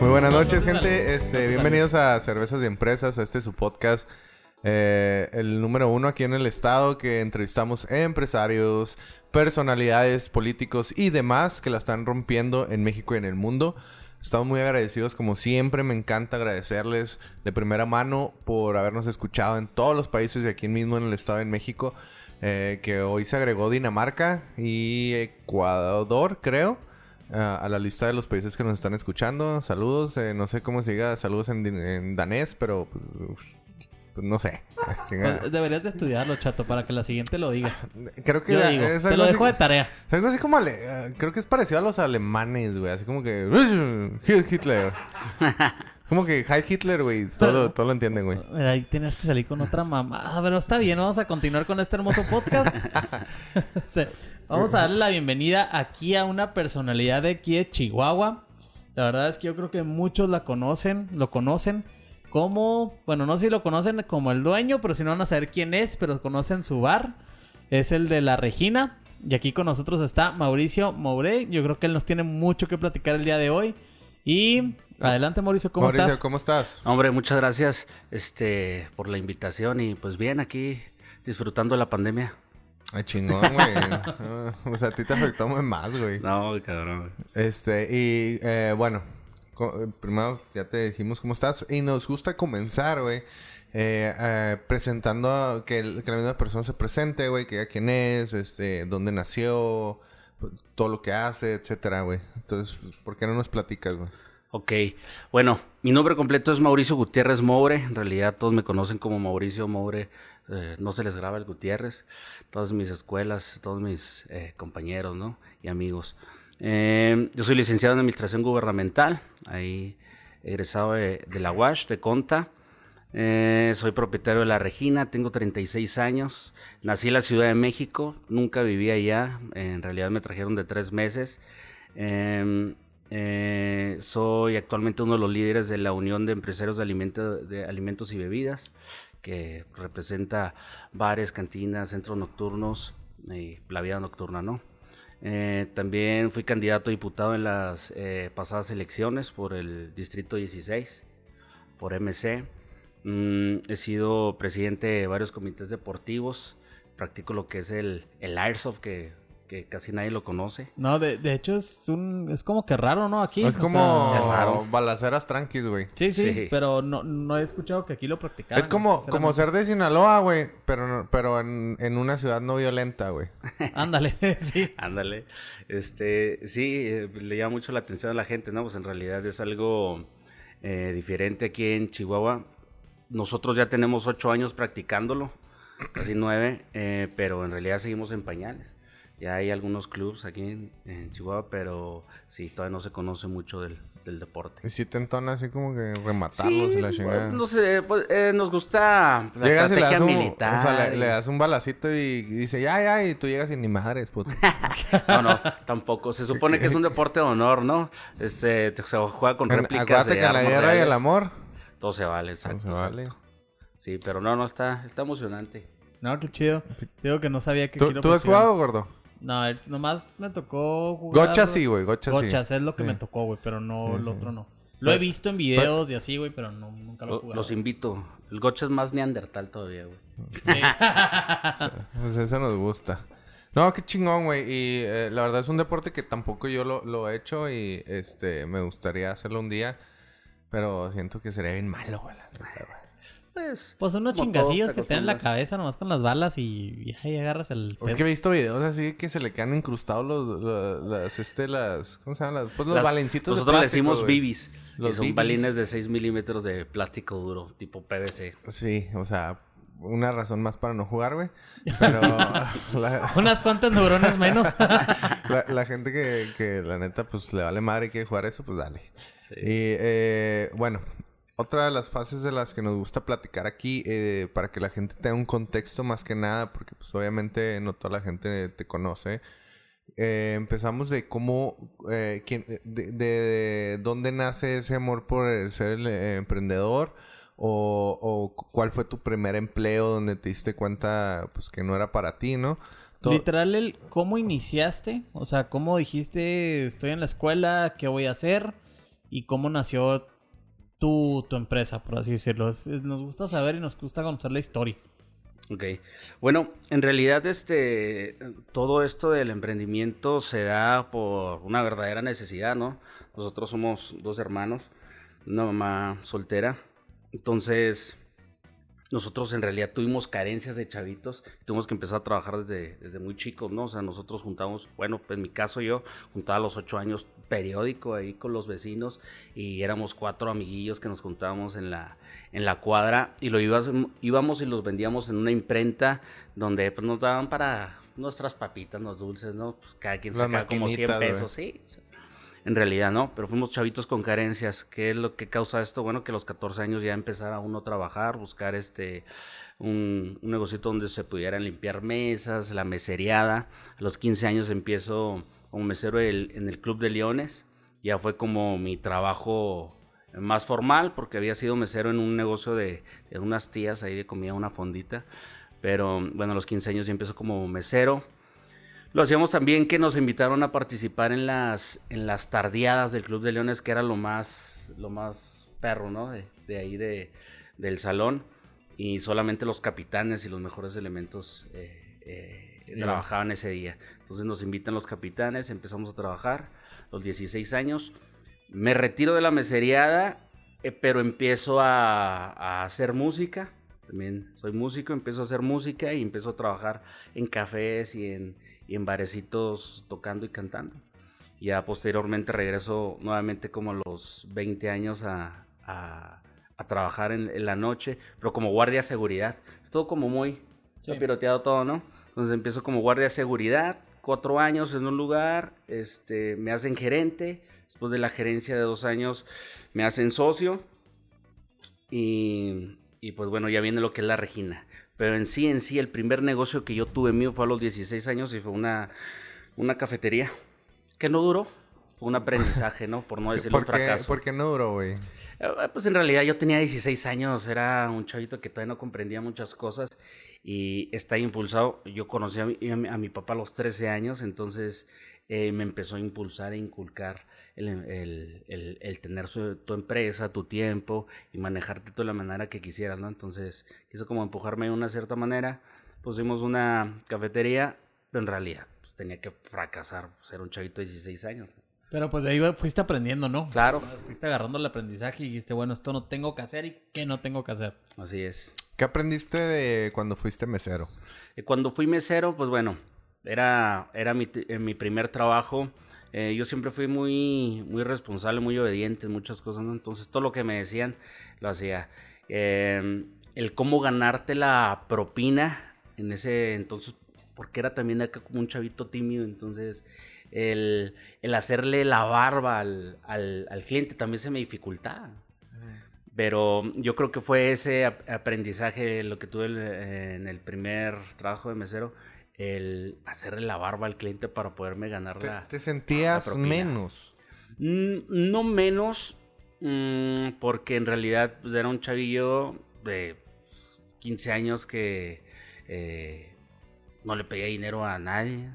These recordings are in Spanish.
Muy buenas noches, gente. Este, bienvenidos a Cervezas de Empresas. Este es su podcast, eh, el número uno aquí en el estado, que entrevistamos empresarios, personalidades, políticos y demás que la están rompiendo en México y en el mundo. Estamos muy agradecidos, como siempre. Me encanta agradecerles de primera mano por habernos escuchado en todos los países de aquí mismo en el estado de México. eh, que hoy se agregó Dinamarca y Ecuador, creo a a la lista de los países que nos están escuchando. Saludos, eh, no sé cómo se diga saludos en, danés, pero pues, uf, pues, no sé. Pues, Deberías de estudiarlo, chato, para que la siguiente lo digas. Creo que Yo ya- digo, es te lo así- dejo de tarea. algo así como ale- eh, creo que es parecido a los alemanes, güey, así como que Hitler. Como que Heil Hitler, güey, todo, todo lo entienden, güey. Mira, Ahí tenías que salir con otra mamada, pero está bien, vamos a continuar con este hermoso podcast. Este, vamos a darle la bienvenida aquí a una personalidad de aquí de Chihuahua. La verdad es que yo creo que muchos la conocen, lo conocen como, bueno, no sé si lo conocen como el dueño, pero si no van a saber quién es, pero conocen su bar. Es el de la Regina. Y aquí con nosotros está Mauricio Moure. Yo creo que él nos tiene mucho que platicar el día de hoy. Y adelante, Mauricio, ¿cómo Mauricio, estás? ¿cómo estás? Hombre, muchas gracias este, por la invitación y pues bien aquí disfrutando de la pandemia. Ay, chingón, güey. Ah, o sea, a ti te afectó más, güey. No, cabrón. Este, y eh, bueno, eh, primero ya te dijimos cómo estás. Y nos gusta comenzar, güey, eh, eh, presentando a- que, el- que la misma persona se presente, güey, que diga quién es, este, dónde nació, pues, todo lo que hace, etcétera, güey. Entonces, ¿por qué no nos platicas, güey? Ok, bueno, mi nombre completo es Mauricio Gutiérrez Moure. En realidad todos me conocen como Mauricio Moure. eh, no se les graba el Gutiérrez. Todas mis escuelas, todos mis eh, compañeros, ¿no? Y amigos. Eh, yo soy licenciado en Administración Gubernamental. Ahí egresado de, de la UASH, de Conta. Soy propietario de La Regina, tengo 36 años. Nací en la Ciudad de México, nunca viví allá. En realidad me trajeron de tres meses. Eh, soy actualmente uno de los líderes de la Unión de Empresarios de Alimentos y Bebidas, que representa bares, cantinas, centros nocturnos y la vida nocturna, ¿no? Eh, también fui candidato a diputado en las eh, pasadas elecciones por el Distrito 16, por MC. Mm, he sido presidente de varios comités deportivos. Practico lo que es el, el Airsoft, que, que casi nadie lo conoce. No, de, de hecho es un es como que raro, ¿no? Aquí. es o como sea, es raro. balaceras tranquis, güey. sí, sí, Sí. pero no, no he escuchado que aquí lo practicaran. Es como, como ser de Sinaloa, güey, pero, no- pero en, en una ciudad no violenta, güey. Ándale, sí. Ándale. Este, sí, eh, le llama mucho la atención a la gente, ¿no? Pues en realidad es algo eh, diferente aquí en Chihuahua. Nosotros ya tenemos ocho años practicándolo, casi nueve, eh, pero en realidad seguimos en pañales. Ya hay algunos clubs aquí en, en Chihuahua, pero sí, todavía no se conoce mucho del, del deporte. Y si te entona así como que rematarlos y la chingada. pues, no sé, pues, eh, nos gusta la Llegas y le das, estrategia un, militar. o sea, le, y- le das un balacito y dice, ya, ya, y tú llegas y ni madres, puto. No, no, tampoco. Se supone que es un deporte de honor, ¿no? Este, te- se juega con En- réplicas Acuérdate de que en la guerra y el reales. amor, Todo se vale, exacto. se vale. exacto. Sí, pero no, no, está, está emocionante. No, qué chido. Digo que no sabía que ¿Tú, tú has jugado, gordo? No, el- nomás me tocó jugar. Gocha sí, güey, gocha sí. Gochas es lo que Sí. me tocó, güey, pero no Sí, el sí. otro no. Lo he visto en videos y así, güey, pero no, nunca lo he Lo- jugado. los invito. El gocha es más neandertal todavía, güey. Sí. Pues eso nos gusta. No, qué chingón, güey. Y eh, la verdad es un deporte que tampoco yo lo, lo he hecho y este me gustaría hacerlo un día. Pero siento que sería bien malo, güey. la neta, güey. Pues... Pues unos chingacillos que te dan la cabeza nomás con las balas y, y ahí agarras el... Es que pedo. he visto videos así que se le quedan incrustados los, los- las, este, las, ¿cómo se llaman? Las, pues los Las- balencitos de Nosotros le decimos güey. bibis. Los y son bibis. balines de 6 milímetros de plástico duro, tipo PVC. Sí, o sea, una razón más para no jugar, güey. Pero la, Unas cuantas neuronas menos. la- la gente que, que la neta pues le vale madre y quiere jugar eso, pues dale. Sí. Y eh, bueno, otra de las fases de las que nos gusta platicar aquí, eh, para que la gente tenga un contexto más que nada, porque pues obviamente no toda la gente te conoce. Eh, empezamos de cómo, eh, quién, de, de dónde nace ese amor por ser el eh, emprendedor o, o cuál fue tu primer empleo donde te diste cuenta pues que no era para ti, ¿no? To- Literal, el cómo iniciaste, o sea, cómo dijiste, estoy en la escuela, ¿qué voy a hacer? Y cómo nació tu, tu empresa, por así decirlo. Nos gusta saber y nos gusta conocer la historia. Ok. Bueno, en realidad este todo esto del emprendimiento se da por una verdadera necesidad, ¿no? Nosotros somos dos hermanos, una mamá soltera. Entonces, nosotros en realidad tuvimos carencias de chavitos, tuvimos que empezar a trabajar desde, desde muy chicos, ¿no? O sea, nosotros juntamos, bueno, en mi caso yo juntaba a los ocho años periódico ahí con los vecinos y éramos cuatro amiguillos que nos juntábamos en la, en la cuadra y lo ibas- íbamos y los vendíamos en una imprenta donde pues, nos daban para nuestras papitas, los dulces, ¿no? Pues, cada quien sacaba como 100 maquinitas, güey. pesos, sí. o sea, en realidad no, pero fuimos chavitos con carencias. ¿Qué es lo que causa esto? Bueno, que a los 14 años ya empezar a uno a trabajar, buscar este un, un negocito donde se pudieran limpiar mesas, la mesereada. A los 15 años empiezo como mesero en el Club de Leones. Ya fue como mi trabajo más formal porque había sido mesero en un negocio de, de unas tías ahí de comida, una fondita. Pero bueno, a los 15 años ya empiezo como mesero. Lo hacíamos también que nos invitaron a participar en las, en las tardeadas del Club de Leones, que era lo más, lo más perro, ¿no? De, de ahí de, del salón. Y solamente los capitanes y los mejores elementos eh, eh, Ya. trabajaban ese día. Entonces nos invitan los capitanes, empezamos a trabajar, los 16 años. Me retiro de la meseriada, eh, pero empiezo a, a hacer música. También soy músico, empiezo a hacer música y empiezo a trabajar en cafés y en, y en barecitos tocando y cantando. Ya posteriormente regreso nuevamente como a los 20 años a, a- a trabajar en, en la noche, pero como guardia de seguridad. Es todo como muy Sí. piroteado todo, ¿no? Entonces empiezo como guardia de seguridad, cuatro años en un lugar, este, me hacen gerente, después de la gerencia de dos años me hacen socio y, y pues bueno, ya viene lo que es la Regina. Pero en sí, en sí, el primer negocio que yo tuve mío fue a los 16 años y fue una, una cafetería. Que no duró. Fue un aprendizaje, ¿no? Por no decirlo un ¿Por qué, fracaso. por qué no duró, güey? Eh, Pues en realidad yo tenía 16 años, era un chavito que todavía no comprendía muchas cosas y está impulsado. Yo conocí a mi, a mi- a mi papá a los 13 años, entonces eh, me empezó a impulsar e inculcar el, el- el- el tener su- tu empresa, tu tiempo y manejarte de la manera que quisieras, ¿no? Entonces quiso como empujarme de una cierta manera. Pusimos una cafetería, pero en realidad pues, tenía que fracasar, ser un chavito de 16 años. Pero pues de ahí fuiste aprendiendo, ¿no? Claro, Fuiste agarrando el aprendizaje y dijiste, bueno, esto no tengo que hacer y qué no tengo que hacer. así es. ¿Qué aprendiste de cuando fuiste mesero? Eh, Cuando fui mesero, pues bueno, era, era mi, eh, mi primer trabajo. Eh, yo siempre fui muy, muy responsable, muy obediente en muchas cosas, ¿no? Entonces todo lo que me decían lo hacía. Eh, el cómo ganarte la propina en ese entonces, porque era también acá como un chavito tímido, entonces el, el hacerle la barba al, al, al cliente también se me dificultaba. Pero yo creo que fue ese ap- aprendizaje lo que tuve en el primer trabajo de mesero, el hacerle la barba al cliente para poderme ganar ¿Te, la... te sentías la propina. menos? Mm, No menos, mm, porque en realidad pues, era un chavillo de 15 años que eh, no le pedía dinero a nadie.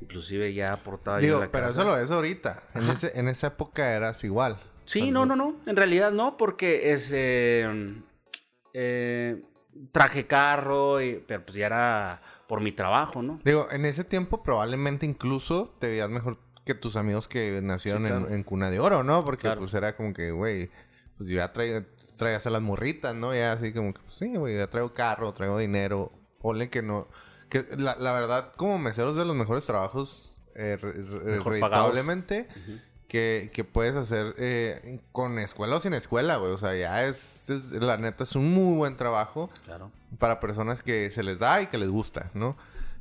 Inclusive ya aportaba yo Digo, en la pero casa. eso lo ves ahorita. En, ese, en esa época eras igual. Sí, Cuando- no, no, no. En realidad no, porque es eh, eh, traje carro, y- pero pues ya era por mi trabajo, ¿no? Digo, en ese tiempo probablemente incluso te veías mejor que tus amigos que nacieron Sí, en- claro. en, cuna de oro, ¿no? Porque Claro. pues era como que, güey, pues ya traigo, traigas a las morritas, ¿no? Ya así como que, pues, sí, güey, ya traigo carro, traigo dinero. Ponle que no... Que la, la verdad, como meseros de los mejores trabajos, eh, re- re- Mejor redituablemente, Ujú. Que, que puedes hacer eh, con escuela o sin escuela, güey. O sea, ya es, es- La neta, es un muy buen trabajo Claro. para personas que se les da y que les gusta, ¿no?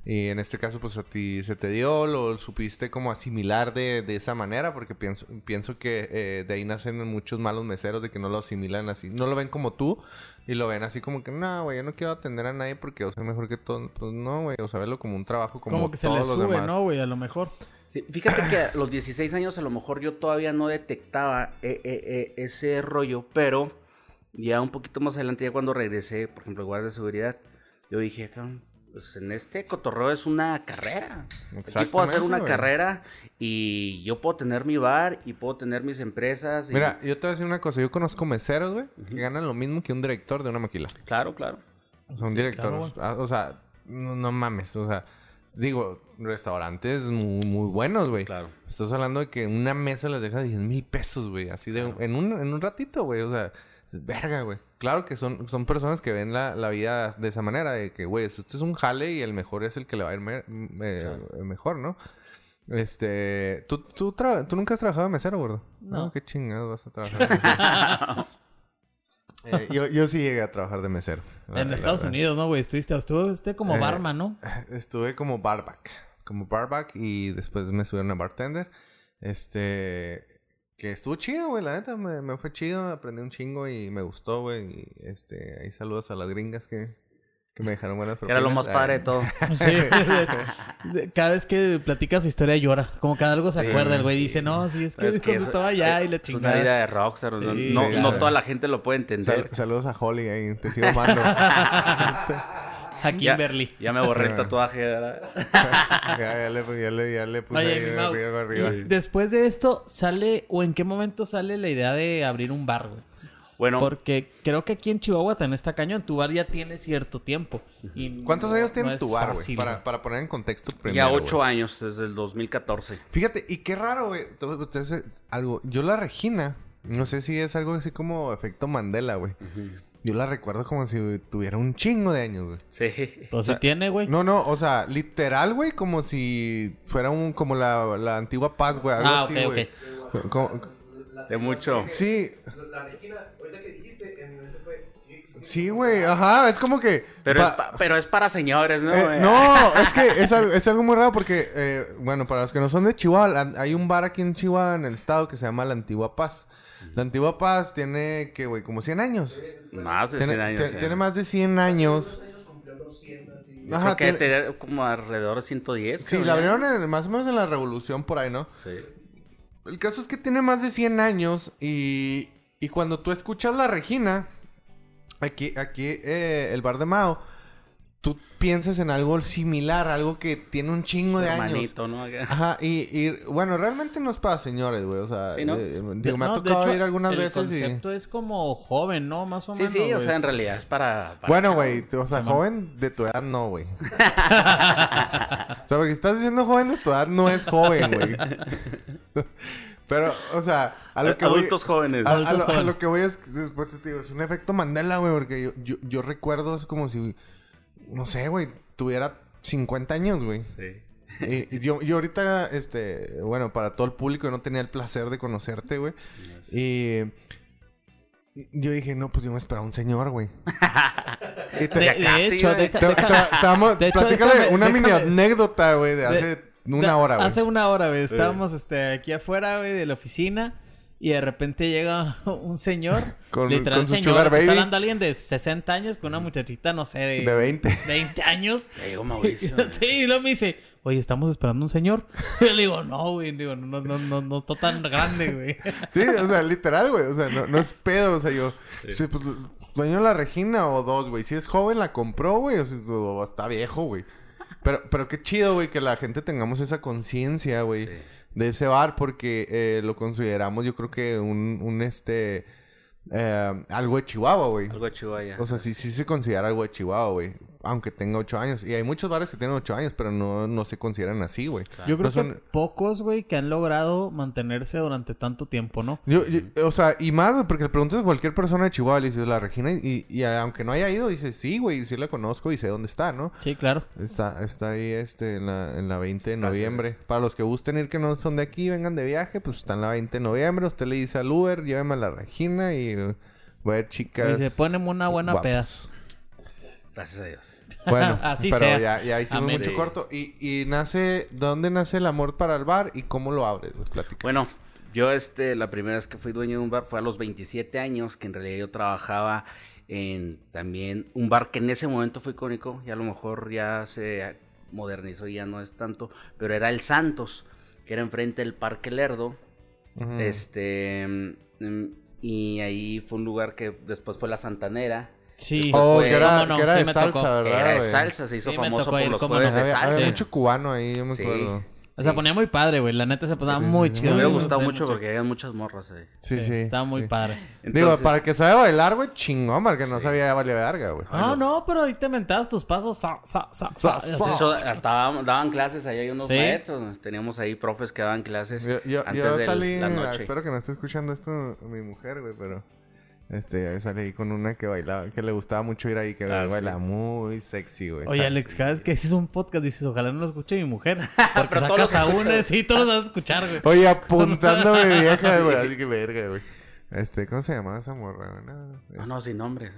Y en este caso, pues a ti se te dio, lo supiste como asimilar de, de esa manera, porque pienso, pienso que eh, de ahí nacen muchos malos meseros de que no lo asimilan así, no lo ven como tú y lo ven así como que, no, güey, yo no quiero atender a nadie porque yo soy mejor que todo. Pues no, güey, o sea, verlo como un trabajo como, Como, que se todos le los sube, demás. ¿no, güey? A lo mejor. Sí, fíjate que a los 16 años a lo mejor yo todavía no detectaba eh, eh, eh, ese rollo, pero ya un poquito más adelante, ya cuando regresé, por ejemplo, al guardia de seguridad, yo dije, "Cabrón, pues en este cotorreo es una carrera. Aquí puedo hacer una güey. carrera y yo puedo tener mi bar y puedo tener mis empresas. y- Mira, yo te voy a decir una cosa, yo conozco meseros, güey, que ganan lo mismo que un director de una maquila. Claro, claro. O sea, un director. claro, ah, o sea, no, no mames. O sea, digo, restaurantes muy, muy buenos, güey. Claro. Estás hablando de que una mesa les deja 10 mil pesos, güey. Así de... Claro. En, un, en un ratito, güey. O sea, verga, güey. Claro que son, son personas que ven la, la vida de esa manera. De que, güey, este es un jale y el mejor es el que le va a ir me- me- Claro. mejor, ¿no? Este... ¿tú, tú, tra- ¿Tú nunca has trabajado de mesero, gordo? No. ¿Qué chingados vas a trabajar? Eh, yo, yo sí llegué a trabajar de mesero. la- en la Estados verdad. Unidos, ¿no, güey? Estuviste, estuvo usted como Eh, barman, ¿no? Estuve como barback. Como barback y después me subieron a bartender. Este... Que estuvo chido, güey. La neta, me, me fue chido. Aprendí un chingo y me gustó, güey. Y este... Ahí saludos a las gringas que, que me dejaron buenas Era lo más propinas. padre de todo. Sí. Cada vez que platica su historia llora. Como cada algo se Sí. acuerda. El güey dice, no, sí, es que Es cuando eso- estaba allá y la Es una chingada. vida de rockstar. no- Sí, no, sí, no claro. toda la gente lo puede entender. Sal- saludos a Holly ahí. Te sigo amando. A Kimberly. Ya me borré el tatuaje. ya, ya le, ya le, ya le puse Oye, ahí Mau, arriba, arriba. después de esto, ¿sale o en qué momento sale la idea de abrir un bar, güey? Bueno, Porque creo que aquí en Chihuahua también está cañón. Tu bar ya tiene cierto tiempo. y ¿Cuántos no- años tiene no tu bar, güey? Para, para poner en contexto primero, ya ocho años, desde el 2014. Fíjate, y qué raro, güey. Algo. Yo la Regina, no sé si es algo así como efecto Mandela, güey. Yo la recuerdo como si tuviera un chingo de años, güey. Sí. Pues sea, sí tiene, güey. No, no, o sea, literal, güey, como si fuera un, como la, la antigua paz, güey. Algo Ah, así, ok, güey. Como- De mucho. sí, La Regina, ahorita que dijiste, en mi mente fue, sí güey, ajá, es como que... Pero, es pa- pero es para señores, ¿no? Eh, Eh, no, es que es algo, es algo muy raro porque, eh, bueno, para los que no son de Chihuahua, hay un bar aquí en Chihuahua, en el estado, que se llama La Antigua Paz. La Antigua Paz tiene, que, güey, como 100 años. Más de Tiene, 100 años. tiene más de 100 años. años cumplió los 100 así. Yo Ajá, creo que tiene- tener como alrededor de 110. Sí, la abrieron en- más o menos en la revolución por ahí, ¿no? Sí. El caso es que tiene más de 100 años y, y cuando tú escuchas La Regina, aquí, aquí eh, el bar de Mao, piensas en algo similar, algo que tiene un chingo de años. Hermanito, ¿no? Ajá, y, y bueno, realmente no es para señores, güey. O sea, Sí, ¿no? eh, digo, me ha No, tocado hecho, ir algunas el veces y. concepto es como joven, ¿no? Más o Sí, menos. sí, o güey. sea, en realidad es para... para- Bueno, güey, o sea, joven de tu edad no, güey. o sea, porque estás diciendo joven de tu edad no es joven, güey. Pero, o sea, a lo que voy- Adultos jóvenes. A, a Adultos lo, a jóvenes. lo que voy es, después te digo, es un efecto Mandela, güey, porque yo, yo, yo recuerdo, es como si, no sé, güey, tuviera 50 años, güey. Sí. Y, y yo, yo ahorita, este, bueno, para todo el público, yo no tenía el placer de conocerte, güey. Y y yo dije, no, pues yo me esperaba un señor, güey. Y te- De, de hecho, deja- te- te- te vamos- de hecho, platícale déjame- una mini déjame- anécdota, güey, de hace de- una hora, güey. Hace una hora, güey. Estábamos este, aquí afuera, güey, de la oficina. Y de repente llega un señor. Con- literal, con su señor. sugar Está baby. hablando alguien de 60 años con una muchachita, no sé, de, De 20. 20 años. Ya llegó Mauricio. sí, y luego me dice, oye, ¿estamos esperando un señor? Y yo le digo, no, güey, digo, no, no, no, no está tan grande, güey. Sí, o sea, literal, güey. O sea, no, no es pedo. O sea, yo... Sí, pues, dueño la Regina o dos, güey. Si es joven, la compró, güey. O, sea, o está viejo, güey. Pero, pero qué chido, güey, que la gente tengamos esa conciencia, güey. Sí. De ese bar porque eh, lo consideramos, yo creo que un, un este... eh, algo de Chihuahua, güey. Algo de Chihuahua. O sea, sí, sí se considera algo de Chihuahua, güey. Aunque tenga ocho años. Y hay muchos bares que tienen ocho años, pero no, no se consideran así, güey. Yo creo No que son- pocos, güey, que han logrado mantenerse durante tanto tiempo, ¿no? Yo, yo- o sea, y más, güey, porque le preguntas a cualquier persona de Chihuahua, le dices la Regina, y, y aunque no haya ido, dices, sí, güey, sí la conozco y sé dónde está, ¿no? Sí, claro. Está, está ahí este, en, la, en la 20 de Gracias. noviembre. Para los que gusten ir que no son de aquí, vengan de viaje, pues está en la 20 de noviembre. Usted le dice al Uber, lléveme a la Regina y voy a ver chicas. Y se ponen una buena guapas. peda. Gracias a Dios. Bueno, Así pero sea. ya, ya hicimos Amén. mucho corto. Y, y nace, ¿dónde nace el amor para el bar y cómo lo abres? Bueno, yo este, la primera vez que fui dueño de un bar fue a los 27 años, que en realidad yo trabajaba en también un bar que en ese momento fue icónico, y a lo mejor ya se modernizó y ya no es tanto, pero era el Santos, que era enfrente del Parque Lerdo, este, mm, y ahí fue un lugar que después fue la Santanera, Sí. Oh, que era, ¿cómo no? que era Sí de salsa, tocó. ¿verdad? era de salsa, se hizo Sí, famoso por ir, los jueves no. de salsa. había mucho cubano ahí, yo me Sí. acuerdo. O sea, ponía muy padre, güey. La neta se pasaba Sí, sí, muy sí. chido. Me hubiera gustado mucho mucho. porque había muchas morras ahí. Sí, sí. Estaba muy sí. padre. Digo, para que sabe bailar, güey, chingón, para que no sabía vale verga, güey. No, no, pero ahí te mentabas tus pasos. Sa, sa, sa. De hecho, hasta daban clases, ahí hay unos ¿Sí? maestros. Teníamos ahí profes que daban clases Yo, yo, antes yo de salí, la noche. espero que no esté escuchando esto mi mujer, güey, pero este, yo salí ahí con una que bailaba, que le gustaba mucho ir ahí, que Ah, baila sí. muy sexy, güey. Oye, Alex, cada vez que haces un podcast dices, ojalá no lo escuche mi mujer. Porque Pero todos sacas a una, sí, todos los vas a escuchar, güey. Oye, apuntándome vieja, güey, así que verga, güey. Este, ¿cómo se llamaba esa morra? No, No, no, sin nombre.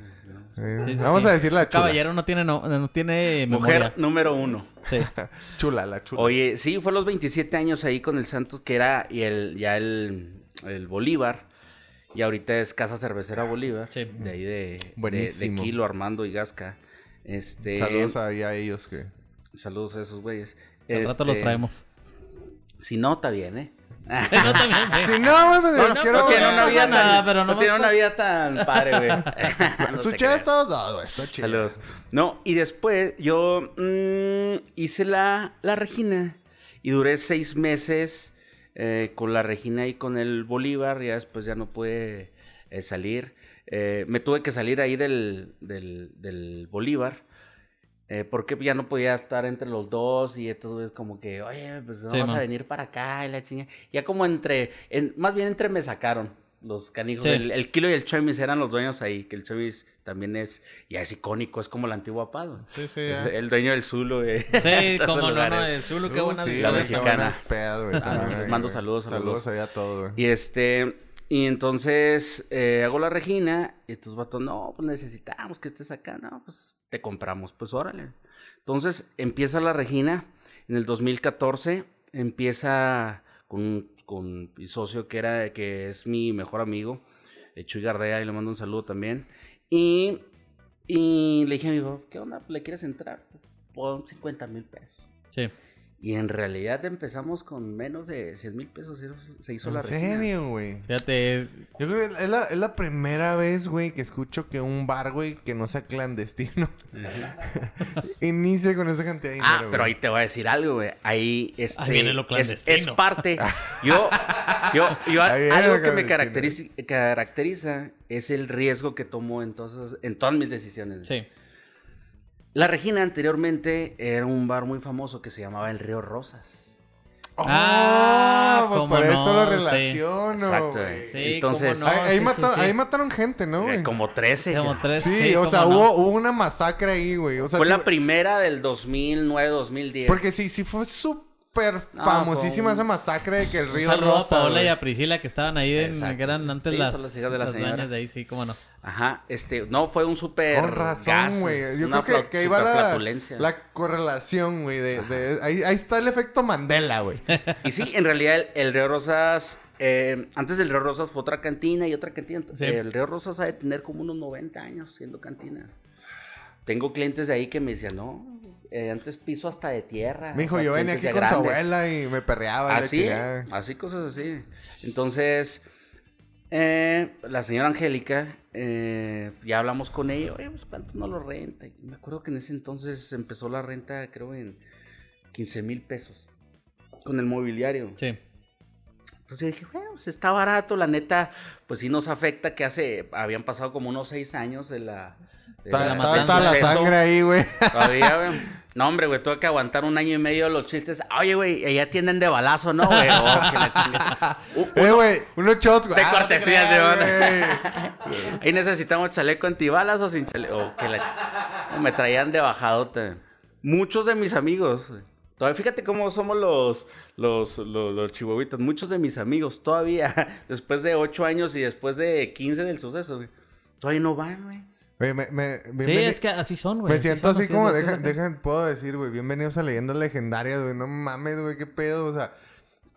Sí, sí, vamos sí. a decirle la chula. Caballero no tiene, no, no tiene Mujer número uno. Sí. Chula, la chula. Oye, sí, fue a los 27 años ahí con el Santos, que era y el, ya el, el Bolívar. Y ahorita es Casa Cervecera Bolívar. Sí. De ahí de, de, Buenísimo. de Kilo, Armando y Gasca. Este, Saludos ahí a ellos que... saludos a esos güeyes. Al rato los Este, traemos. Si no, está bien, ¿eh? Sí, no, también, sí. Si no, güey, me No, no, quiero... no tiene no una vida nada, tan, pero no tiene una vida tan padre, güey. Creas. todos dados, güey, está chido. Saludos. No, y después yo mm, hice la, la Regina y duré seis meses eh, con la Regina y con el Bolívar. Ya después ya no pude eh, salir. Eh, me tuve que salir ahí del, del, del Bolívar. eh, porque ya no podía estar entre los dos y todo es como que, oye, pues no Sí, vas a venir para acá y la chinga. Ya como entre, en- más bien entre me sacaron los canijos. Sí. El, el Kilo y el Chemis eran los dueños ahí, que el Chemis también es, ya es icónico, es como la antigua güey. Sí, sí, Es el dueño del Zulo, güey. Sí, como no, no, el chulo, qué Uh, buena sí, la mexicana. güey, Ah, también les ahí, mando güey. saludos a los Saludos a todos, güey. Y este, y entonces eh, hago la Regina, y estos vatos, no, pues necesitamos que estés acá, no, pues te compramos, pues órale. Entonces empieza la Regina, en el 2014, empieza con, con mi socio que era, que es mi mejor amigo, eh, Chuy Gardea, y le mando un saludo también. Y, y le dije a mi papá, ¿qué onda? ¿Le quieres entrar? Pon 50 mil pesos. Sí. Y en realidad empezamos con menos de 100 mil pesos. se- Se hizo la ¿En serio, güey? Fíjate, es- Yo creo que es la, es la primera vez, güey, que escucho que un bar, güey, que no sea clandestino, inicie con esa cantidad de dinero. Ah, pero ahí te voy a decir algo, güey. Ahí, este, Ahí viene lo es- clandestino. Es, parte. Yo, yo, yo algo que me caracteriza, caracteriza es el riesgo que tomo entonces en todas mis decisiones. sí. La Regina anteriormente era un bar muy famoso que se llamaba El Río Rosas. Ah, Ah, pues por eso no, lo sí. relaciono, Exacto, güey. güey. Sí, Entonces, no. ahí, ahí sí, mata- sí, sí. ahí mataron gente, ¿no, eh, güey? como 13. Como ya. tres. Sí, o sea, no. hubo, hubo una masacre ahí, güey. O sea, Fue sí- la primera del 2009-2010. Porque sí, sí fue súper No, famosísima fue un- esa masacre de que el Un río saludo a Rosa, Paola güey. y a Priscila que estaban ahí, en, Exacto. que eran antes Sí, las, son las hijas de la las señora. dueñas de ahí, sí, cómo no. Ajá, este, no, fue un súper. Con razón, güey. Yo una creo que, que va la, la correlación, güey. De, de- ahí, ahí está el efecto Mandela, güey. Y sí, en realidad el, el Río Rosas, eh, antes del Río Rosas fue otra cantina y otra cantina. Sí. El Río Rosas ha de tener como unos 90 años siendo cantina. Tengo clientes de ahí que me decían, no, eh, antes piso hasta de tierra. Me dijo, yo venía aquí con su grandes". abuela y me perreaba. Así, chingada. así cosas así. Entonces, eh, la señora Angélica, eh, ya hablamos con ella, oye, pues cuánto no lo renta. Y me acuerdo que en ese entonces empezó la renta, creo, en 15 mil pesos. Con el mobiliario. Sí. Entonces dije, bueno, pues está barato, la neta, pues sí nos afecta que hace, habían pasado como unos seis años de la... Está la está- sangre ahí, güey. Todavía, güey. No, hombre, güey, tuve que aguantar un año y medio los chistes. Oye, güey, ya tienden de balazo, ¿no, güey? Oh, que la chingada. U- Eh, güey, unos shots, güey. De Ah, no te cortesía, creas, sí, güey. Ahí necesitamos chaleco antibalas o sin chaleco. Oh, que la ch- me traían de bajadote. Muchos de mis amigos. güey. Todavía, fíjate cómo somos los, los, los, los chihuahuitas. Muchos de mis amigos todavía, después de ocho años y después de 15 del suceso, güey, todavía no van, güey. Me, me, Sí, es que así son, güey. Me siento son, así como, la- deja, es la- deja- puedo decir, güey, bienvenidos a Leyendas Legendarias, güey, no mames, güey, qué pedo, o sea,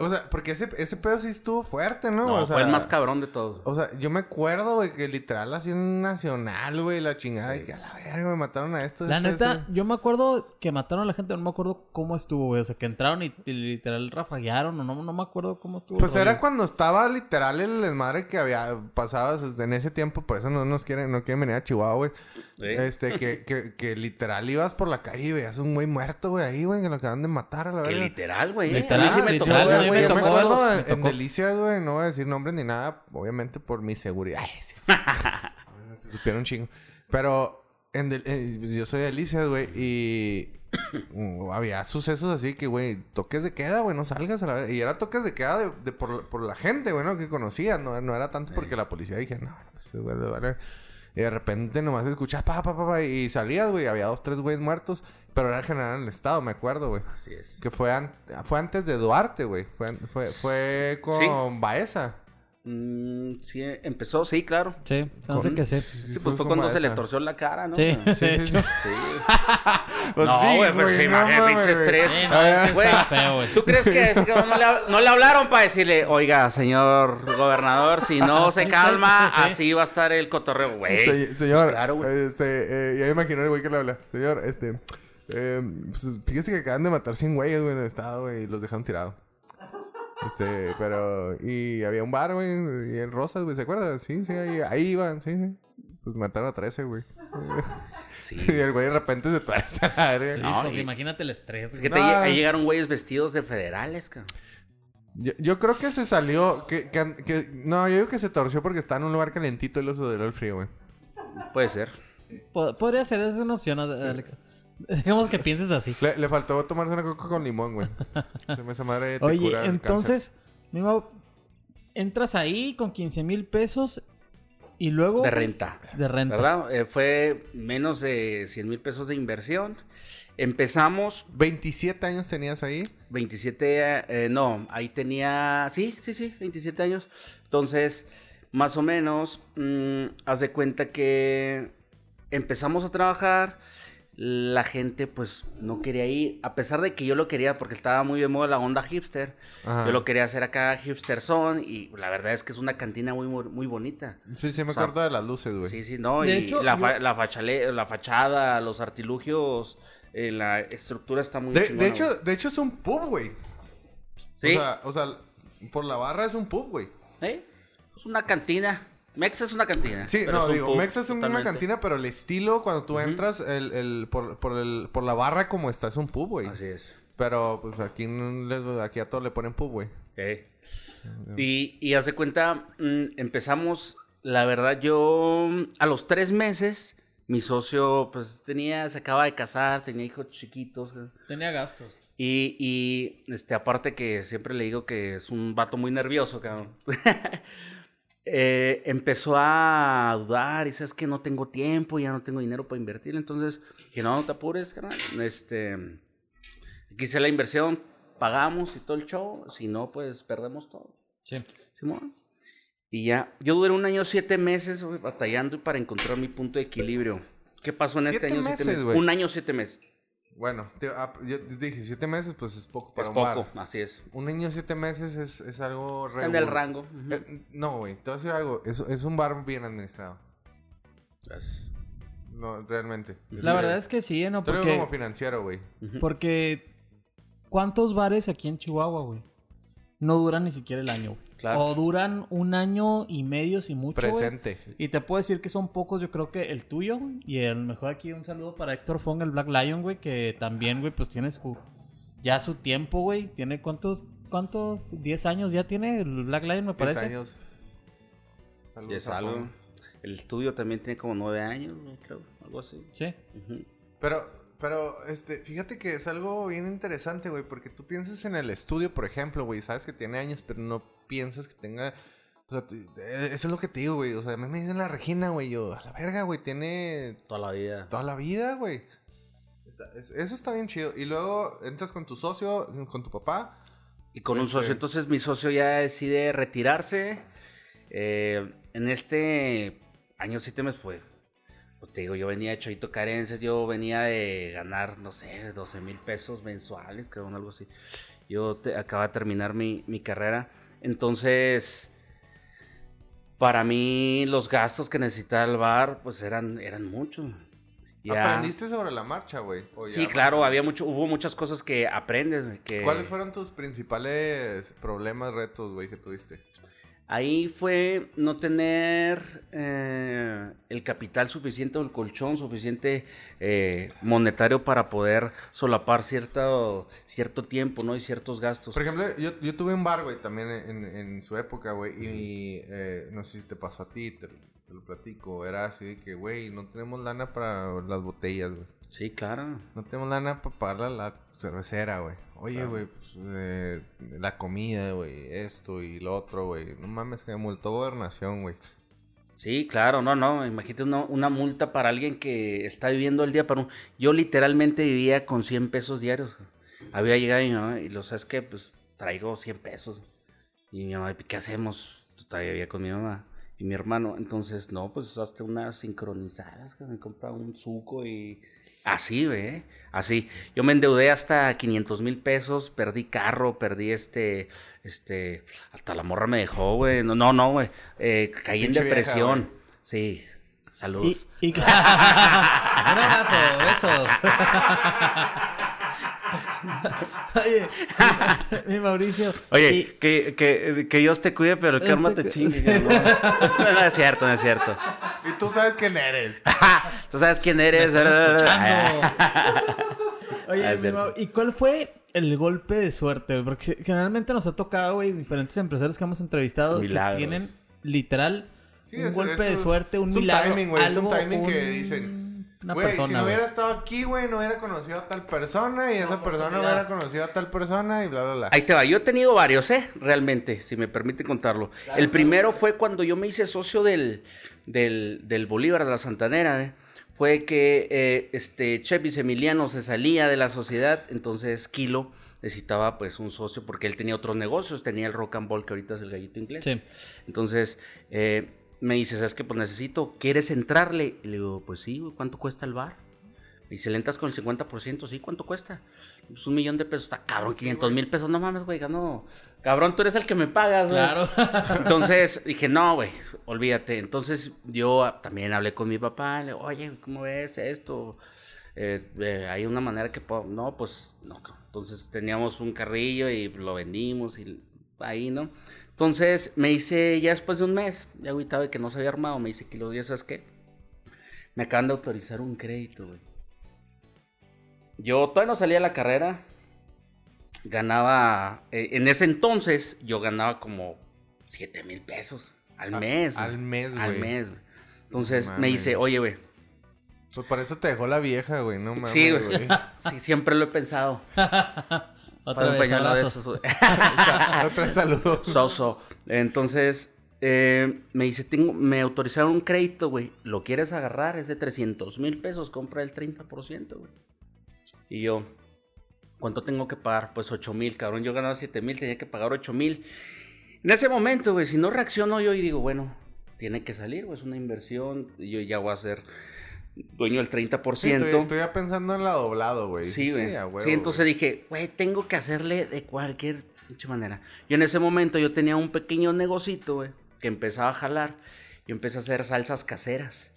o sea, porque ese, ese pedo sí estuvo fuerte, ¿no? No, o sea, fue el más cabrón de todos. O sea, yo me acuerdo, güey, que literal así en Nacional, güey, la chingada, y que a la verga, me mataron a estos. La estos, neta, estos. yo me acuerdo que mataron a la gente, no me acuerdo cómo estuvo, güey. O sea, que entraron y, y literal rafaguearon, o no, no me acuerdo cómo estuvo. Pues era cuando estaba literal el desmadre que había pasado en ese tiempo, por eso no nos quieren, no quieren venir a Chihuahua, güey. Sí. Este, que, que, que literal ibas por la calle y veías un güey muerto, güey, ahí, güey, que lo acaban de matar a la Que verga. literal, güey. Literal, a mí sí me tocó, literal, güey. Me Yo me acuerdo me en-. Delicias, güey, no voy a decir nombres ni nada, obviamente por mi seguridad. Ay, sí. Se supieron un chingo. Pero en Del- eh, yo soy de Delicias, güey, y mm, había sucesos así que, güey, toques de queda, güey, no salgas a la verga. Y era toques de queda de, de por, por la gente, güey, ¿no? que conocía, no, no era tanto porque la policía dije, no, pues, ese güey le vale. Y de repente nomás escuchas pa, pa, pa, pa, y salías, güey, había dos, tres güeyes muertos, pero era general en el estado, me acuerdo, güey. Así es. Que fue, an- fue antes de Duarte, güey. Fue, fue con Sí. Baeza. Mm, sí, empezó, sí, claro. Sí, me hace Con- que sí. Pues fue cuando se le torció la cara, ¿no? Sí, Sí. Sí, de hecho. sí. Pues No, sí, güey, pues sí, imagínate, mames, pinche estrés. Sí, no, Güey, está feo, güey. ¿Tú crees que ese cabrón no le, hab- no le hablaron para decirle, oiga, señor gobernador, si no Así se calma, sí. así va a estar el cotorreo, güey? Se- señor, Claro, güey. este, eh, ya me imagino el güey que le habla. Señor, este, eh, pues, fíjese que acaban de matar 100 güeyes, güey, en el estado, güey, y los dejaron tirados. Este, pero, y había un bar, güey, y en Rosas, güey, ¿se acuerda? Sí, sí, ahí, ahí iban, sí, sí. Pues mataron a 13, güey. Sí. Y el güey de repente se trae esa verga. Sí, No, pues y- imagínate el estrés, güey. No. ahí llegaron güeyes vestidos de federales, cabrón. Yo, yo creo que se salió, que, que, que- no, yo digo que se torció porque está en un lugar calentito y lo sudeló el frío, güey. Puede ser. Po- Podría ser, es una opción, Alex. Dejemos que pienses así. Le, le faltó tomarse una coca con limón, güey. Se me esa madre te Oye, cura el entonces, mi Mau, entras ahí con 15 mil pesos y luego... De renta. De renta. ¿Verdad? Eh, fue menos de 100 mil pesos de inversión. Empezamos cáncer. 27 años tenías ahí. 27, eh, no, ahí tenía, sí, sí, sí, 27 años. Entonces, más o menos, mm, haz de cuenta que empezamos a trabajar, la gente pues no quería ir, a pesar de que yo lo quería porque estaba muy de moda la onda hipster, Ajá. yo lo quería hacer acá hipster son y la verdad es que es una cantina muy, muy, bonita. Sí, sí, me O sea, acuerdo de las luces, güey. Sí, sí, no, De y hecho, la, fa- yo- la, fachale- la fachada, los artilugios, eh, la estructura está muy De, chingona, de hecho, de hecho es un pub, güey. Sí. O sea, o sea, por la barra es un pub, güey. ¿Eh? Es una cantina. Mex es una cantina. Sí, pero no, digo, pub Mex es una totalmente. cantina, pero el estilo cuando tú entras, el, el, por, por, el, por la barra como está, es un pub, güey. Así es. Pero pues aquí, aquí a todos le ponen pub, güey. Eh. Y, y haz de cuenta, mm, empezamos, la verdad, yo a los tres meses, mi socio, pues tenía, se acaba de casar, tenía hijos chiquitos. Tenía gastos. Y, y este, aparte que siempre le digo que es un vato muy nervioso, cabrón. Eh, empezó a dudar y dice, es que no tengo tiempo, ya no tengo dinero para invertir. Entonces, dije, no, no te apures, carnal. Este, aquí hice la inversión, pagamos y todo el show. Si no, pues perdemos todo. Sí. Simón. Y ya, yo duré un año, siete meses, batallando para encontrar mi punto de equilibrio. ¿Qué pasó en este año, meses, siete meses? Un año, siete meses. Bueno, te- ah, yo dije, siete meses, pues es poco para Es un poco, bar. así es. Un niño siete meses es, es algo Está en el rango. Eh, no, güey, te voy a decir algo. Es, es un bar bien administrado. Gracias. No, realmente. La verdad es que sí, ¿eh? ¿no? Porque, como financiero, güey. Porque ¿cuántos bares aquí en Chihuahua, güey? No duran ni siquiera el año, güey. Claro. O duran un año y medio, si mucho. Presente. Y te puedo decir que son pocos, yo creo que el tuyo, güey. Y el mejor aquí, un saludo para Héctor Fong, el Black Lion, güey, que también, güey, pues tiene su... Ya su tiempo, güey. Tiene cuántos... ¿cuánto? ¿10 años ya tiene el Black Lion, me 10 parece? años. Saludos, Y es algo. Japón. El estudio también tiene como nueve años, ¿no? creo, algo así. Sí. Pero, pero, este, fíjate que es algo bien interesante, güey, porque tú piensas en el estudio, por ejemplo, güey, sabes que tiene años, pero no piensas que tenga... O sea, te- eso es lo que te digo, güey. O sea, a mí me dicen la Regina, güey, yo, a la verga, güey, tiene Toda la vida. toda la vida, güey. Eso está bien chido. Y luego entras con tu socio, con tu papá. Y con un Pues, socio. eh, Entonces mi socio ya decide retirarse. Eh, en este año siete meses, pues, pues te digo, yo venía de Choito Carencias, yo venía de ganar, no sé, 12 mil pesos mensuales, creo, algo así. Yo te- acababa de terminar mi, mi carrera. Entonces, para mí los gastos que necesitaba el bar, pues eran, eran muchos. Ya- ¿Aprendiste sobre la marcha, güey? ¿O Sí, claro, había mucho, hubo muchas cosas que aprendes. Que... ¿Cuáles fueron tus principales problemas, retos, güey, que tuviste? Ahí fue no tener eh, el capital suficiente o el colchón suficiente eh, monetario para poder solapar cierto, cierto tiempo, ¿no? Y ciertos gastos. Por ejemplo, yo, yo tuve un bar, güey, también en, en su época, güey, y eh, no sé si te pasó a ti, te, te lo platico. Era así de que, güey, no tenemos lana para las botellas, güey. Sí, claro. No tenemos lana para pagarle a la cervecera, güey. Oye, Claro. güey, pues, eh, la comida, güey, esto y lo otro, güey. No mames, que me multó gobernación, güey. Sí, claro, no, no. Imagínate una, una multa para alguien que está viviendo el día para un... Yo literalmente vivía con 100 pesos diarios. Había llegado mi mamá y lo sabes que pues traigo 100 pesos. Y mi mamá, ¿qué hacemos? Todavía vivía con mi mamá y mi hermano. Entonces, no, pues hasta unas sincronizadas. que Me compra un suco y así, ve. Así. Yo me endeudé hasta 500 mil pesos. Perdí carro, perdí este, este, hasta la morra me dejó, güey. No, no, no, güey. Eh, caí en vieja, depresión. sí. Salud. Y, y... un abrazo, besos. Oye, mi, mi Mauricio. Oye, y- que, que, que Dios te cuide, pero el Este karma te cu- chingue. No, no es cierto, no es cierto. Y tú sabes quién eres. Tú sabes quién eres. estás escuchando. Oye, Ah, es mi. Mau, ¿y cuál fue el golpe de suerte? Porque generalmente nos ha tocado, güey, diferentes empresarios que hemos entrevistado Milagros. que tienen literal Sí, un es- golpe es de un- suerte, un es un milagro, timing, güey, es un algo, timing que un- dicen, Una Güey, persona, si no güey. hubiera estado aquí, güey, no hubiera conocido a tal persona y esa persona hubiera conocido a tal persona y bla, bla, bla. Ahí te va. Yo he tenido varios, ¿eh? Realmente, si me permite contarlo. el primero fue cuando yo me hice socio del, del, del Bolívar de la Santanera, ¿eh? Fue que eh, este Chevis Emiliano se salía de la sociedad, entonces Kilo necesitaba pues un socio porque él tenía otros negocios, tenía el rock and roll que ahorita es el gallito inglés. Sí. Entonces, eh, me dice, ¿sabes qué? Pues necesito, ¿quieres entrarle? Y le digo, pues sí, güey, ¿cuánto cuesta el bar? Y si le entras con el 50%, sí, ¿cuánto cuesta? Pues un millón de pesos, está cabrón, 500 mil pesos, no mames, güey, no. Cabrón, tú eres el que me pagas, güey. Claro. Entonces dije, no, güey, olvídate. Entonces yo también hablé con mi papá, le digo, oye, ¿cómo ves esto? Eh, eh, hay una manera que puedo... No, pues no. Entonces teníamos un carrillo y lo vendimos y ahí, ¿no? Entonces me hice, ya después de un mes, ya agüitado de que no se había armado, me dice que los días, ¿sabes qué? Me acaban de autorizar un crédito, güey. Yo todavía no salía de la carrera. Ganaba, eh, en ese entonces, yo ganaba como 7 mil pesos al A- mes. al güey. mes, Al güey. mes, güey. Entonces me dice, oye, güey. Pues para eso te dejó la vieja, güey, no mames, Sí, güey. Sí, siempre lo he pensado. Otra vez, pañuelo de abrazos. esos. Otra saludos. Soso. Entonces, eh, me dice, tengo, me autorizaron un crédito, güey. ¿Lo quieres agarrar? Es de 300 mil pesos, compra el 30%, güey. Y yo, ¿cuánto tengo que pagar? Pues 8 mil, cabrón. Yo ganaba 7 mil, tenía que pagar 8 mil. En ese momento, güey, si no reacciono yo y digo, bueno, tiene que salir, güey, es una inversión. y Yo ya voy a ser dueño del 30%. Sí, estoy, estoy ya pensando en la doblado, güey. Sí, güey. huevo, Sí, entonces dije, güey, tengo que hacerle de cualquier manera. Yo en ese momento yo tenía un pequeño negocito, güey, que empezaba a jalar. Yo empecé a hacer salsas caseras.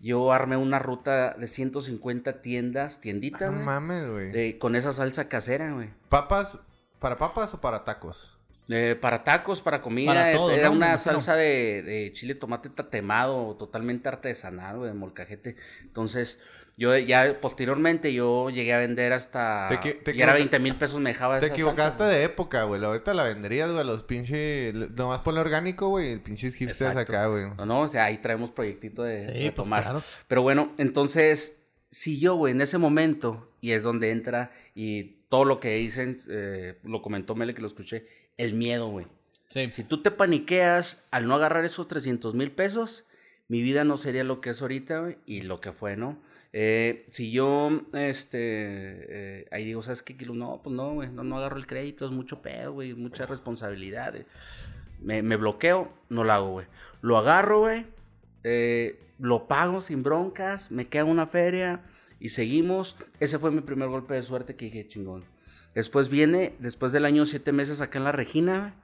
Yo armé una ruta de 150 tiendas, güey. tienditas, No güey, mames, güey. con esa salsa casera, güey. ¿Papas? ¿Para papas o para tacos? Eh, para tacos, para comida, Para todo, era una imagino. salsa de, de chile tomate tatemado, totalmente artesanal, güey, de molcajete. Entonces, yo ya posteriormente yo llegué a vender hasta... Te equi- te y era equivoca- 20 mil pesos me dejaba Te esa equivocaste salsa, de época, güey. Ahorita la venderías, güey, a los pinches... Nomás ponle orgánico, güey. Pinches hipsters Exacto. acá, güey. No, no, o sea, ahí traemos proyectito de, Sí, de pues tomar. claro. Pero bueno, entonces, si yo, güey, en ese momento, y es donde entra, y todo lo que dicen, eh, lo comentó Mele que lo escuché, el miedo, güey. Sí. Si tú te paniqueas al no agarrar esos 300 mil pesos, mi vida no sería lo que es ahorita, güey, y lo que fue, ¿no? Eh, si yo, este, eh, ahí digo, ¿sabes qué? Kilo? No, pues no, güey, no, no agarro el crédito, es mucho pedo, güey, mucha responsabilidad. eh. Me, me bloqueo, no lo hago, güey. Lo agarro, güey, eh, lo pago sin broncas, me queda una feria y seguimos. Ese fue mi primer golpe de suerte que dije, chingón. Después viene, después del año siete meses acá en la Regina,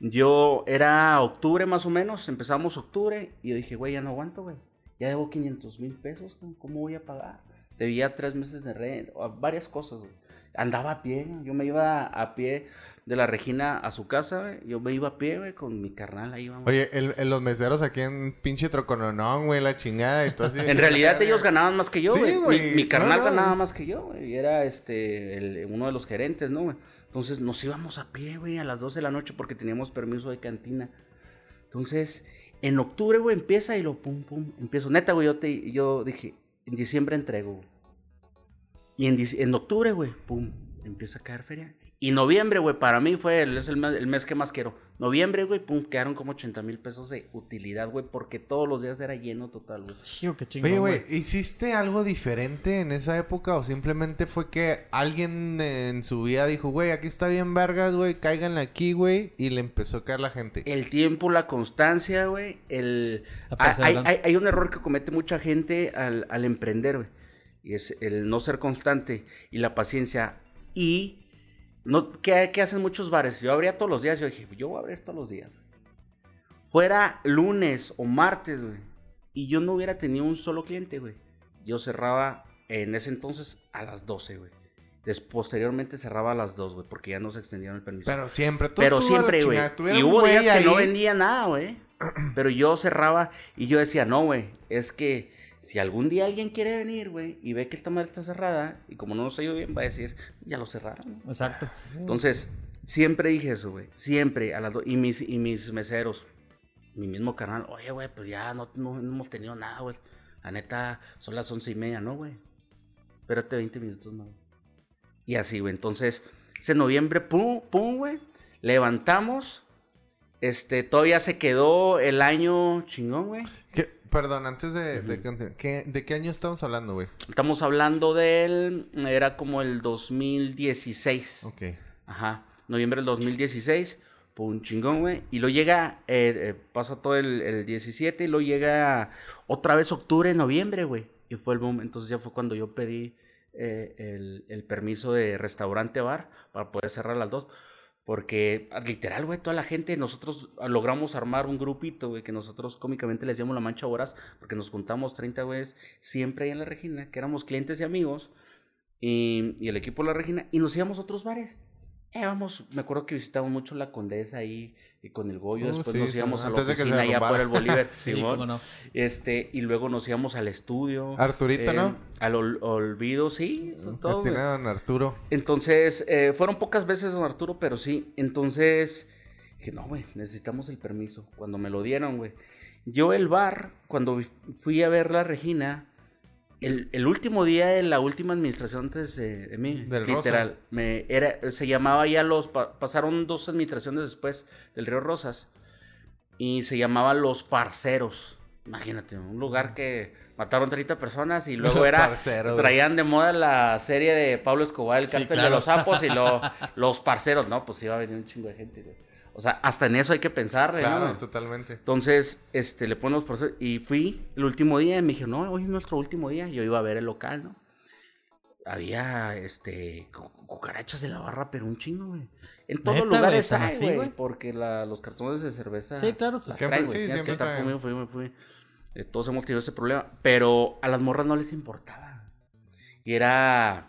yo era octubre más o menos, empezamos octubre y yo dije, güey, ya no aguanto, güey. Ya debo 500 mil pesos, ¿cómo- ¿cómo voy a pagar? Debía tres meses de renta, varias cosas, güey. Andaba a pie, yo me iba a pie de la Regina a su casa, güey. Yo me iba a pie, güey, con mi carnal ahí, vamos. Oye, el, el- los meseros aquí en pinche Trocononón, güey, la chingada y todo así. En realidad ellos ganaban más que yo, Sí, güey. mi, carnal No, no. ganaba más que yo, güey. Y era este el- uno de los gerentes, ¿no, güey? Entonces nos íbamos a pie, güey, a las 12 de la noche porque teníamos permiso de cantina. Entonces, en octubre, güey, empieza y lo pum, pum, empiezo. Neta, güey, yo, te, yo dije, en diciembre entrego, güey. Y en, en octubre, güey, pum, empieza a caer feria. Y noviembre, güey, para mí fue el, es el, mes, el mes que más quiero. Noviembre, güey, pum, quedaron como 80 mil pesos de utilidad, güey, porque todos los días era lleno total, güey. Hijo, qué chingón, Oye, güey, ¿hiciste algo diferente en esa época o simplemente fue que alguien en su vida dijo, güey, aquí está bien vergas, güey, cáiganle aquí, güey, y le empezó a caer la gente? El tiempo, la constancia, güey. El... Hay- hay un error que comete mucha gente al, al emprender, güey. Y es el no ser constante y la paciencia. Y no, ¿qué, qué hacen muchos bares? Yo abría todos los días. Yo dije, yo voy a abrir todos los días. Fuera lunes o martes, güey. Y yo no hubiera tenido un solo cliente, güey. Yo cerraba en ese entonces a las 12, güey. Posteriormente cerraba a las 2, güey, porque ya no se extendieron el permiso. Pero siempre, tú Pero siempre, güey. Y hubo días que no vendía nada, güey. Pero yo cerraba y yo decía, no, güey, es que si algún día alguien quiere venir, güey, y ve que el tamal está cerrada, y como no nos ha ido bien, va a decir, ya lo cerraron. güey". Exacto. Entonces, siempre dije eso, güey. Siempre a las dos. Y mis, y mis meseros, mi mismo canal, oye, güey, pues ya no, no- no hemos tenido nada, güey. La neta, son las once y media, ¿no, güey? Espérate 20 minutos, no. Y así, güey. Entonces, ese noviembre, pum, pum, güey. Levantamos. Este, todavía se quedó el año chingón, güey. ¿Qué? Perdón, antes de, de continuar, ¿qué- ¿de qué año estamos hablando, güey? Estamos hablando del. Era como el 2016. Ok. Ajá. Noviembre del 2016. Pum, chingón, güey. Y lo llega. eh, eh, pasa todo el, el 17 y lo llega otra vez octubre, noviembre, güey. Y fue el momento. Entonces ya fue cuando yo pedí eh, el, el permiso de restaurante bar para poder cerrar las dos. Porque ah, literal, güey, toda la gente, nosotros ah, logramos armar un grupito, güey, que nosotros cómicamente les llamamos la mancha voraz, porque nos juntamos 30 güeyes siempre ahí en la Regina, que éramos clientes y amigos, y, y el equipo de la Regina, y nos íbamos a otros bares. Eh, vamos, me acuerdo que visitamos mucho la Condesa ahí y con el Goyo, Oh, después sí, nos sí, íbamos a la antes de que se oficina allá por el Bolívar, Sí, cómo no. este, y luego nos íbamos al estudio. Arturito, eh, ¿no? Al ol- olvido, sí, todo. Don Arturo. Entonces, eh, fueron pocas veces, don Arturo, pero sí. Entonces, dije, no, güey, necesitamos el permiso. Cuando me lo dieron, güey. Yo el bar, cuando fui a ver la Regina, el, el último día de la última administración antes de, de mí, Del literal, me, era, se llamaba ya los, pa- pasaron dos administraciones después del Río Rosas, y se llamaba Los Parceros. Imagínate, un lugar que mataron 30 personas y luego era Parceros, traían de moda la serie de Pablo Escobar, el Sí, cártel claro. de los sapos y lo- los parceros, no, pues iba a venir un chingo de gente. O sea, hasta en eso hay que pensarle, Claro, ¿no? totalmente. Entonces, este, le ponen los parceros y fui el último día y me dijeron, no, hoy es nuestro último día. Yo iba a ver el local, ¿no? Había, este, cu- cucarachas de la barra, pero un chingo, güey. En todos ¿Neta, los lugares hay, así, güey, porque la- los cartones de cerveza Sí, claro, las siempre- traen, güey. sí, siempre traen. fui, fui, fui, fui. Eh, todos hemos tenido ese problema, pero a las morras no les importaba. Y era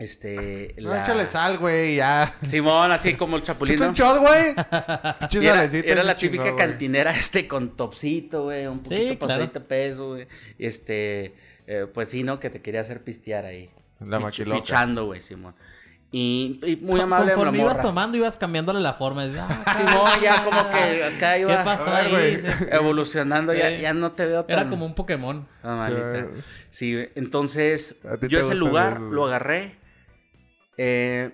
Este. No, la- échale sal, güey, ya. Simón, así como el chapulín. ¿no? un shot, güey. Era, era la típica cantinera este con topsito, güey, un Sí, poquito claro. pasadita de peso, güey. Este, eh, pues sí, ¿no? Que te quería hacer pistear ahí. La machiloca. Fichando, güey, Simón. Y, y muy Con- amable Conforme ibas morra. tomando, ibas cambiándole la forma. Decías, ah, Simón, ya como que acá ¿Qué iba pasó A ver, ahí? Sí. evolucionando, ya, Sí. ya no te veo tan... Era como un Pokémon. Claro. Sí, entonces yo ese lugar lo agarré eh,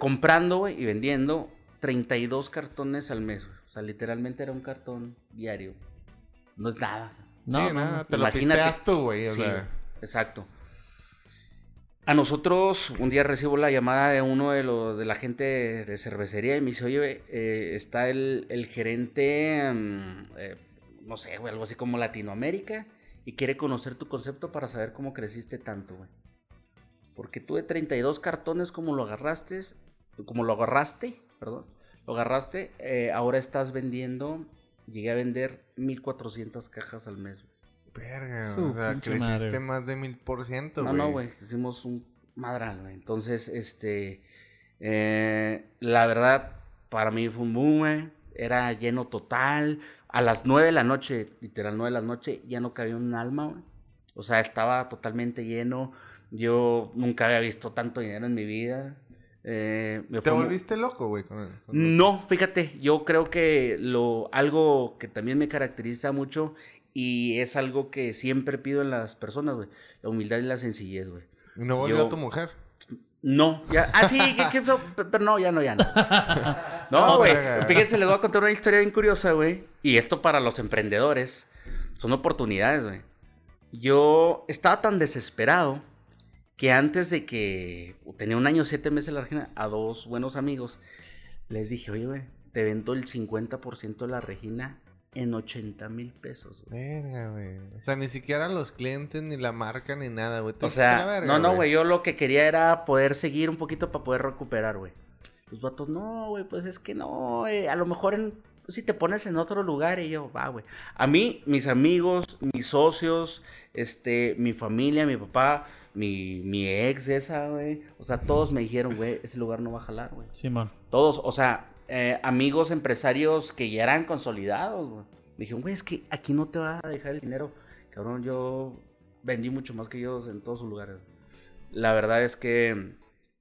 comprando güey, y vendiendo 32 cartones al mes. güey. O sea, literalmente era un cartón diario. No es nada. No, sí, no, te lo Imagínate. pisteas tú, güey, o Sí, sea. exacto. A nosotros, un día recibo la llamada de uno de, los de la gente de cervecería y me dice, oye, eh, está el, el gerente, mm, eh, no sé, güey, algo así como Latinoamérica, y quiere conocer tu concepto para saber cómo creciste tanto, güey. Porque tú de 32 cartones, como lo agarraste, como lo agarraste, perdón, lo agarraste, eh, ahora estás vendiendo, llegué a vender 1400 cajas al mes, güey. Verga, Su o sea, creciste madre. más de mil por ciento, No, güey. no, güey. Hicimos un madral, güey. Entonces, este. eh, la verdad, para mí fue un boom, güey. Era lleno total. A las nueve de la noche, literal, nueve de la noche, ya no cabía un alma, güey. O sea, estaba totalmente lleno. Yo nunca había visto tanto dinero en mi vida. Eh, me ¿Te volviste loco, güey? con- con- no, fíjate, yo creo que lo algo que también me caracteriza mucho y es algo que siempre pido en las personas, güey, la humildad y la sencillez, güey. ¿Y no volvió Yo- a tu mujer? No, ya, ah, sí, ¿qué- pero no, ya no, ya no. No, güey, fíjense, les voy a contar una historia bien curiosa, güey, y esto para los emprendedores, son oportunidades, güey. Yo estaba tan desesperado que antes de que tenía un año, siete meses en la Regina, a dos buenos amigos, les dije, oye, güey, te vendo el 50% de la Regina en 80 mil pesos, güey. Verga, güey. O sea, ni siquiera los clientes, ni la marca, ni nada, güey. O sea, verga, no, no, güey, yo lo que quería era poder seguir un poquito para poder recuperar, güey. Los vatos, no, güey, pues es que no, güey, a lo mejor en, si te pones en otro lugar y yo, va, güey. A mí, mis amigos, mis socios, este, mi familia, mi papá, mi, mi ex esa, güey, o sea, todos me dijeron, güey, ese lugar no va a jalar, güey. Simón. Todos, o sea, eh, amigos empresarios que ya eran consolidados, güey. Me dijeron, güey, es que aquí no te va a dejar el dinero. Cabrón, yo vendí mucho más que ellos en todos sus lugares. La verdad es que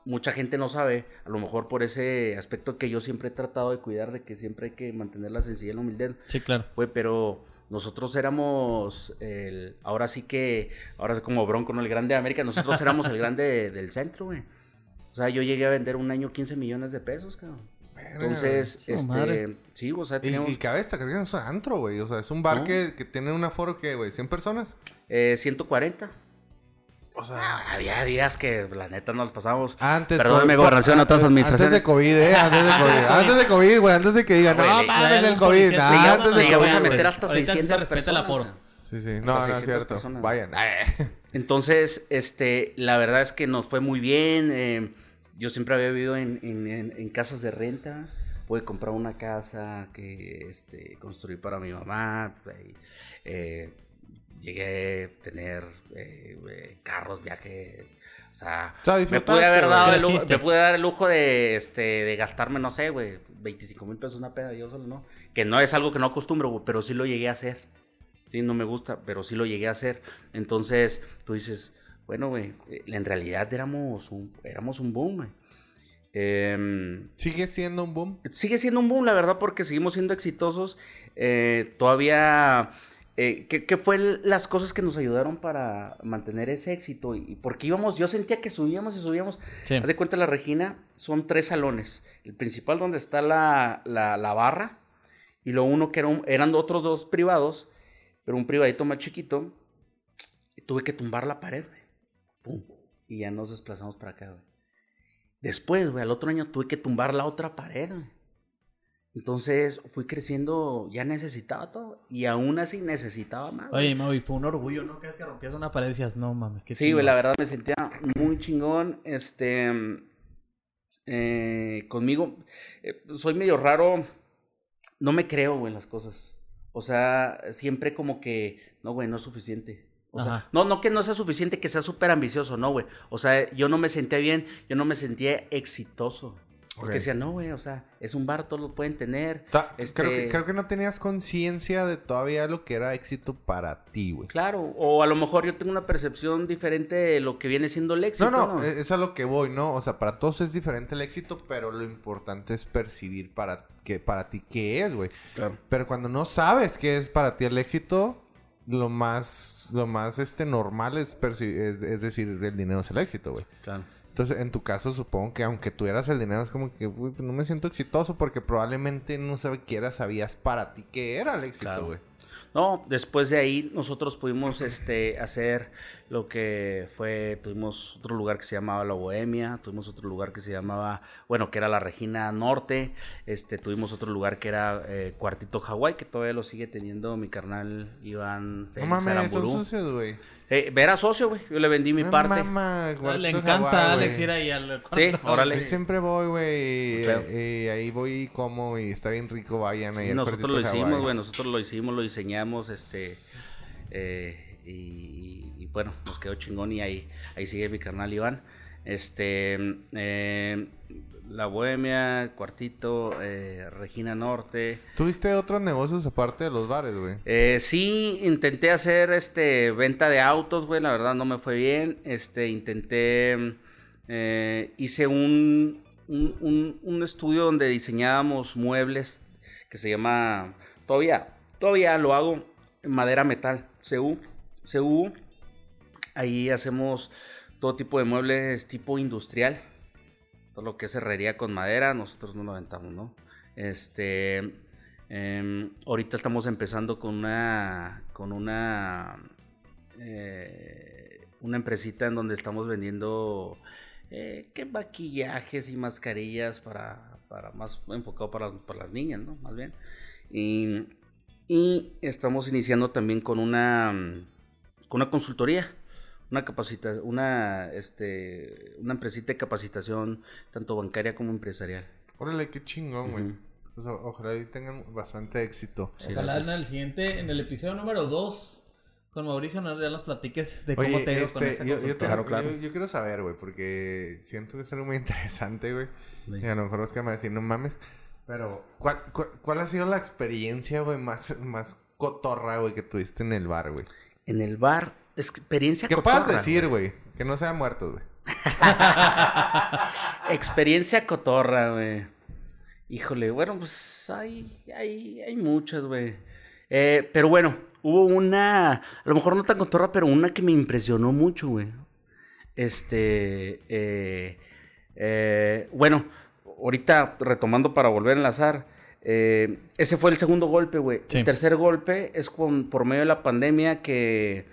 mucha gente no sabe, a lo mejor por ese aspecto que yo siempre he tratado de cuidar, de que siempre hay que mantener la sencillez y la humildad. Sí, claro. Güey, pero nosotros éramos el, ahora sí que, ahora es como Bronco, ¿no? El grande de América, nosotros éramos el grande de- del centro, güey. O sea, yo llegué a vender un año 15 millones de pesos, cabrón. Entonces, este, madre. sí, o sea, güey. teníamos Y, y cabe destacar que es un antro, güey. O sea, es un bar No. que, que tiene un aforo que, güey, 100 personas. eh, 140. O sea, Ah, había días que la neta nos pasamos. antes. Gobernación, antes- otras administraciones. Antes de COVID, eh. Antes de COVID. antes de COVID, güey. Antes de que digan, Güey, no mames, el COVID. explicaba, antes no, de llegamos COVID, a meter hasta Ahorita sí se 600 respeta el personas. aforo. Sí, sí. No, no es 600 cierto. personas. Vayan. Entonces, este, la verdad es que nos fue muy bien. eh, yo siempre había vivido en, en- en- en casas de renta. Pude comprar una casa que este, construí para mi mamá. eh, llegué a tener eh, eh, carros, viajes. O sea, O sea, me pude haber dado el lujo, me pude dar el lujo de, este, de gastarme, no sé, güey, 25 mil pesos una peda, yo solo no. Que no es algo que no acostumbro, güey, pero sí lo llegué a hacer. Sí, no me gusta, pero sí lo llegué a hacer. Entonces, tú dices, bueno, güey, eh, en realidad éramos un, éramos un boom, güey. Em, Sigue siendo un boom. sigue siendo un boom, la verdad, porque seguimos siendo exitosos. Eh, todavía, eh, ¿qué, qué fue las cosas que nos ayudaron para mantener ese éxito? Y porque íbamos, yo sentía que subíamos y subíamos. Sí. Haz de cuenta, la Regina son tres salones. El principal donde está la, la, la barra y lo uno que era un- eran otros dos privados, pero un privadito más chiquito. Y tuve que tumbar la pared, güey. Pum. Y ya nos desplazamos para acá, güey. Después, güey, al otro año tuve que tumbar la otra pared, güey. Entonces fui creciendo, ya necesitaba todo. Y aún así necesitaba más. güey. Oye, Mau, y fue un orgullo, ¿no? Que es que rompías una pared decías, no mames, qué Sí, güey, la verdad me sentía muy chingón. Este. eh, conmigo. eh, soy medio raro. No me creo, güey, las cosas. O sea, siempre como que. No, güey, no es suficiente. O sea, no, no que no sea suficiente, que sea súper ambicioso, no, güey. O sea, yo no me sentía bien, yo no me sentía exitoso. Porque Ok. decía, no, güey, o sea, es un bar, todos lo pueden tener. Ta- Este- creo, que, creo que no tenías conciencia de todavía lo que era éxito para ti, güey. Claro, o a lo mejor yo tengo una percepción diferente de lo que viene siendo el éxito. No, no, ¿no? es a lo que voy, ¿no? O sea, para todos es diferente el éxito, pero lo importante es percibir para, que, para ti qué es, güey. Claro. Pero cuando no sabes qué es para ti el éxito, lo más, lo más este, normal es, es, es decir, el dinero es el éxito, güey. Claro. Entonces, en tu caso, supongo que aunque tuvieras el dinero, es como que, güey, pues no me siento exitoso porque probablemente no siquiera sabías para ti qué era el éxito, Claro. güey. No, después de ahí nosotros pudimos este, hacer lo que fue, tuvimos otro lugar que se llamaba La Bohemia, tuvimos otro lugar que se llamaba, bueno, que era la Regina Norte, este, tuvimos otro lugar que era eh, Cuartito Hawái, que todavía lo sigue teniendo mi carnal Iván No Félix mames, son sucios, güey. Eh, era socio, güey, yo le vendí mi No parte. mama, Le encanta Hawaii, Alex ir ahí al cuarto. Sí, órale. Sí, siempre voy, güey. Feo. eh, ahí voy y como y está bien rico, vayan ahí Sí, nosotros lo hicimos, güey, nosotros lo hicimos, lo diseñamos, este, eh, y, y- y bueno, nos quedó chingón y ahí, ahí sigue mi carnal Iván. Este, eh, La Bohemia, Cuartito, eh, Regina Norte. ¿Tuviste otros negocios aparte de los bares, güey? Eh, sí, intenté hacer este venta de autos, güey, la verdad no me fue bien. Este, intenté, eh, hice un, un, un- un estudio donde diseñábamos muebles que se llama, todavía, todavía lo hago en madera metal, CU, CU. Ahí hacemos todo tipo de muebles tipo industrial. Todo lo que es herrería con madera, nosotros no lo aventamos, ¿no? Este, em, ahorita estamos empezando con una, con una, eh, una empresita en donde estamos vendiendo, eh, que maquillajes y mascarillas para, para más enfocado para, para las niñas, ¿no? Más bien. Y, y estamos iniciando también con una, con una consultoría una capacita una este una empresita de capacitación tanto bancaria como empresarial Órale, qué chingón, güey. Ujú. O sea, ojalá y tengan bastante éxito. Sí, Ojalá en el siguiente, en el episodio número 2, con Mauricio, no, ya nos platiques de cómo Oye, te ha ido con este, esa yo, yo, te- Claro, claro. yo- yo quiero saber, güey, porque siento que es algo muy interesante, güey. Sí. Y a lo mejor es que me va a decir, no mames. Pero, ¿cuál, cuál, cuál ha sido la experiencia, güey, más, más cotorra, güey, que tuviste en el bar, güey? en el bar experiencia ¿Qué puedas cotorra, decir, güey? Que no sean muertos, güey. experiencia cotorra güey híjole bueno pues hay hay hay muchas güey Eh, pero bueno hubo una a lo mejor no tan cotorra pero una que me impresionó mucho güey este eh, eh, bueno ahorita retomando para volver a enlazar eh, ese fue el segundo golpe, güey. Sí. El tercer golpe es con, por medio de la pandemia que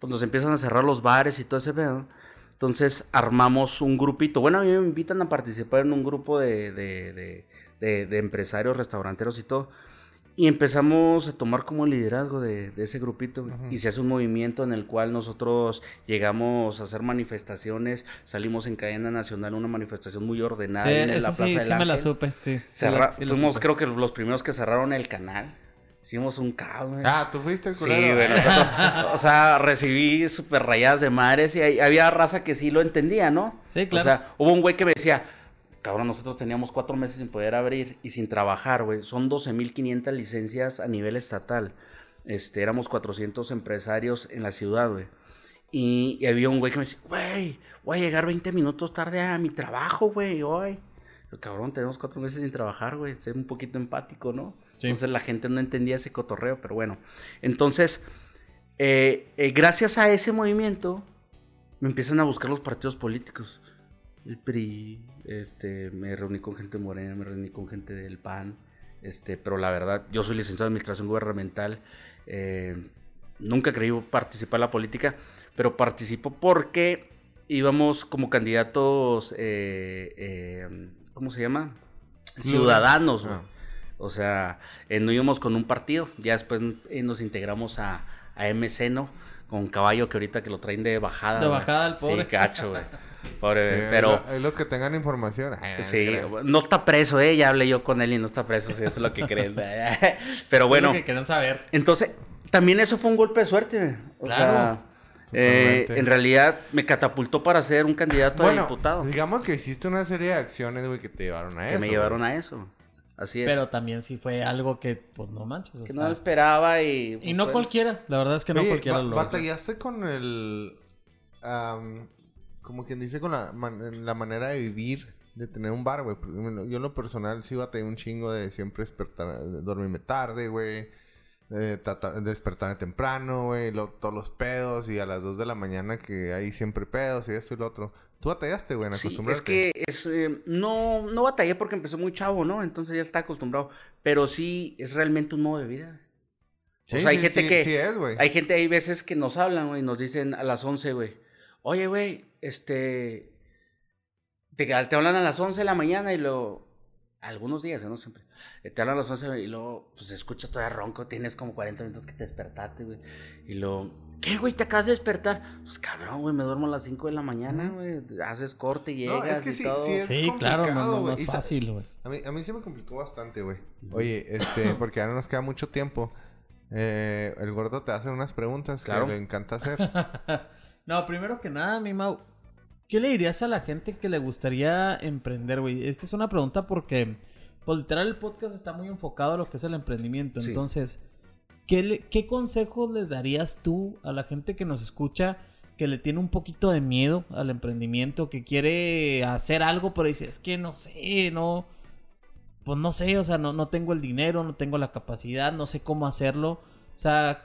pues, nos empiezan a cerrar los bares y todo ese pedo. Entonces armamos un grupito. Bueno, a mí me invitan a participar en un grupo de, de, de- de- empresarios, restauranteros y todo. Y empezamos a tomar como liderazgo de, de ese grupito. Ujú. Y se hace un movimiento en el cual nosotros llegamos a hacer manifestaciones. Salimos en cadena nacional, una manifestación muy ordenada Sí, en la Plaza sí, del sí me la Ángel. supe. Sí, sí Cerra- la- sí la fuimos, supe. creo que los primeros que cerraron el canal. Hicimos un caos, güey. Ah, ¿tú fuiste el Sí, culero? güey, nosotros- o sea, recibí súper rayadas de madres y hay- había raza que sí lo entendía, ¿no? Sí, claro. O sea, hubo un güey que me decía, cabrón, nosotros teníamos cuatro meses sin poder abrir y sin trabajar, güey. Son 12.500 licencias a nivel estatal. Este, éramos 400 empresarios en la ciudad, güey. Y, y había un güey que me decía, güey, voy a llegar 20 minutos tarde a mi trabajo, güey, hoy. Yo, cabrón, tenemos cuatro meses sin trabajar, güey. Ser un poquito empático, ¿no? Sí. Entonces la gente no entendía ese cotorreo, pero bueno. Entonces, eh, eh, gracias a ese movimiento, me empiezan a buscar los partidos políticos. El PRI, este, me reuní con gente morena, me reuní con gente del PAN, este, pero la verdad, yo soy licenciado en Administración Gubernamental, eh, nunca creí participar en la política, pero participo porque íbamos como candidatos, eh, ¿cómo se llama? Ciudadanos. Ah. O sea, eh, no íbamos con un partido, ya después eh, nos integramos a, a MC, ¿no? Con caballo que ahorita que lo traen de bajada. De bajada al pobre. Sí, cacho, güey. Pobre, Sí, güey, pero... los que tengan información. Ay, no Sí, no está preso, ¿eh? Ya hablé yo con él y no está preso, sí, eso es lo que creen. Pero Es bueno, lo que querían saber. entonces, también eso fue un golpe de suerte. güey. O Claro. sea, Eh, en realidad me catapultó para ser un candidato a Bueno, diputado. digamos que hiciste una serie de acciones, güey, que te llevaron a Que eso. me llevaron a eso. Así es. Pero también sí fue algo que, pues no manches. o que sea, no lo esperaba y... y pues, no fue- cualquiera, la verdad es que no Oye, cualquiera lo ¿Batallaste con el... am, como quien dice, con la, man- la manera de vivir, de tener un bar, güey? Yo en lo personal sí batallé un chingo de siempre despertar, de dormirme tarde, güey. de despertarme temprano, güey. lo- Todos los pedos y a las 2 de la mañana que hay siempre pedos y esto y lo otro. Tú batallaste, güey, en Sí, es que es, eh, no, no batallé porque empezó muy chavo, ¿no? Entonces ya está acostumbrado. Pero sí, es realmente un modo de vida. Sí, o sea, hay sí, gente que... Sí es, güey. Hay gente, hay veces que nos hablan, güey, y nos dicen a las 11, güey. Oye, güey, este... Te, te hablan a las 11 de la mañana y luego... Algunos días, ¿eh? no siempre. Eh, Te hablan a las 11 y luego, pues, escuchas todavía ronco. Tienes como 40 minutos que te despertaste, güey. Y luego... ¿Qué, güey? ¿Te acabas de despertar? Pues, cabrón, güey, me duermo a las 5 de la mañana, güey. Haces corte y No, llegas es que y sí, todo. sí es Sí, claro, no, no, es fácil, güey. A mí, a mí sí me complicó bastante, güey. Oye, este, porque ahora nos queda mucho tiempo. Eh, el gordo te hace unas preguntas Claro. que le encanta hacer. no, primero que nada, mi Mau, ¿qué le dirías a la gente que le gustaría emprender, güey? Esta es una pregunta porque, pues literal, el podcast está muy enfocado a lo que es el emprendimiento. Sí. Entonces, ¿qué, le- ¿qué consejos les darías tú a la gente que nos escucha que le tiene un poquito de miedo al emprendimiento, que quiere hacer algo, pero dice, es que no sé, no... Pues no sé, o sea, no, no tengo el dinero, no tengo la capacidad, no sé cómo hacerlo. O sea,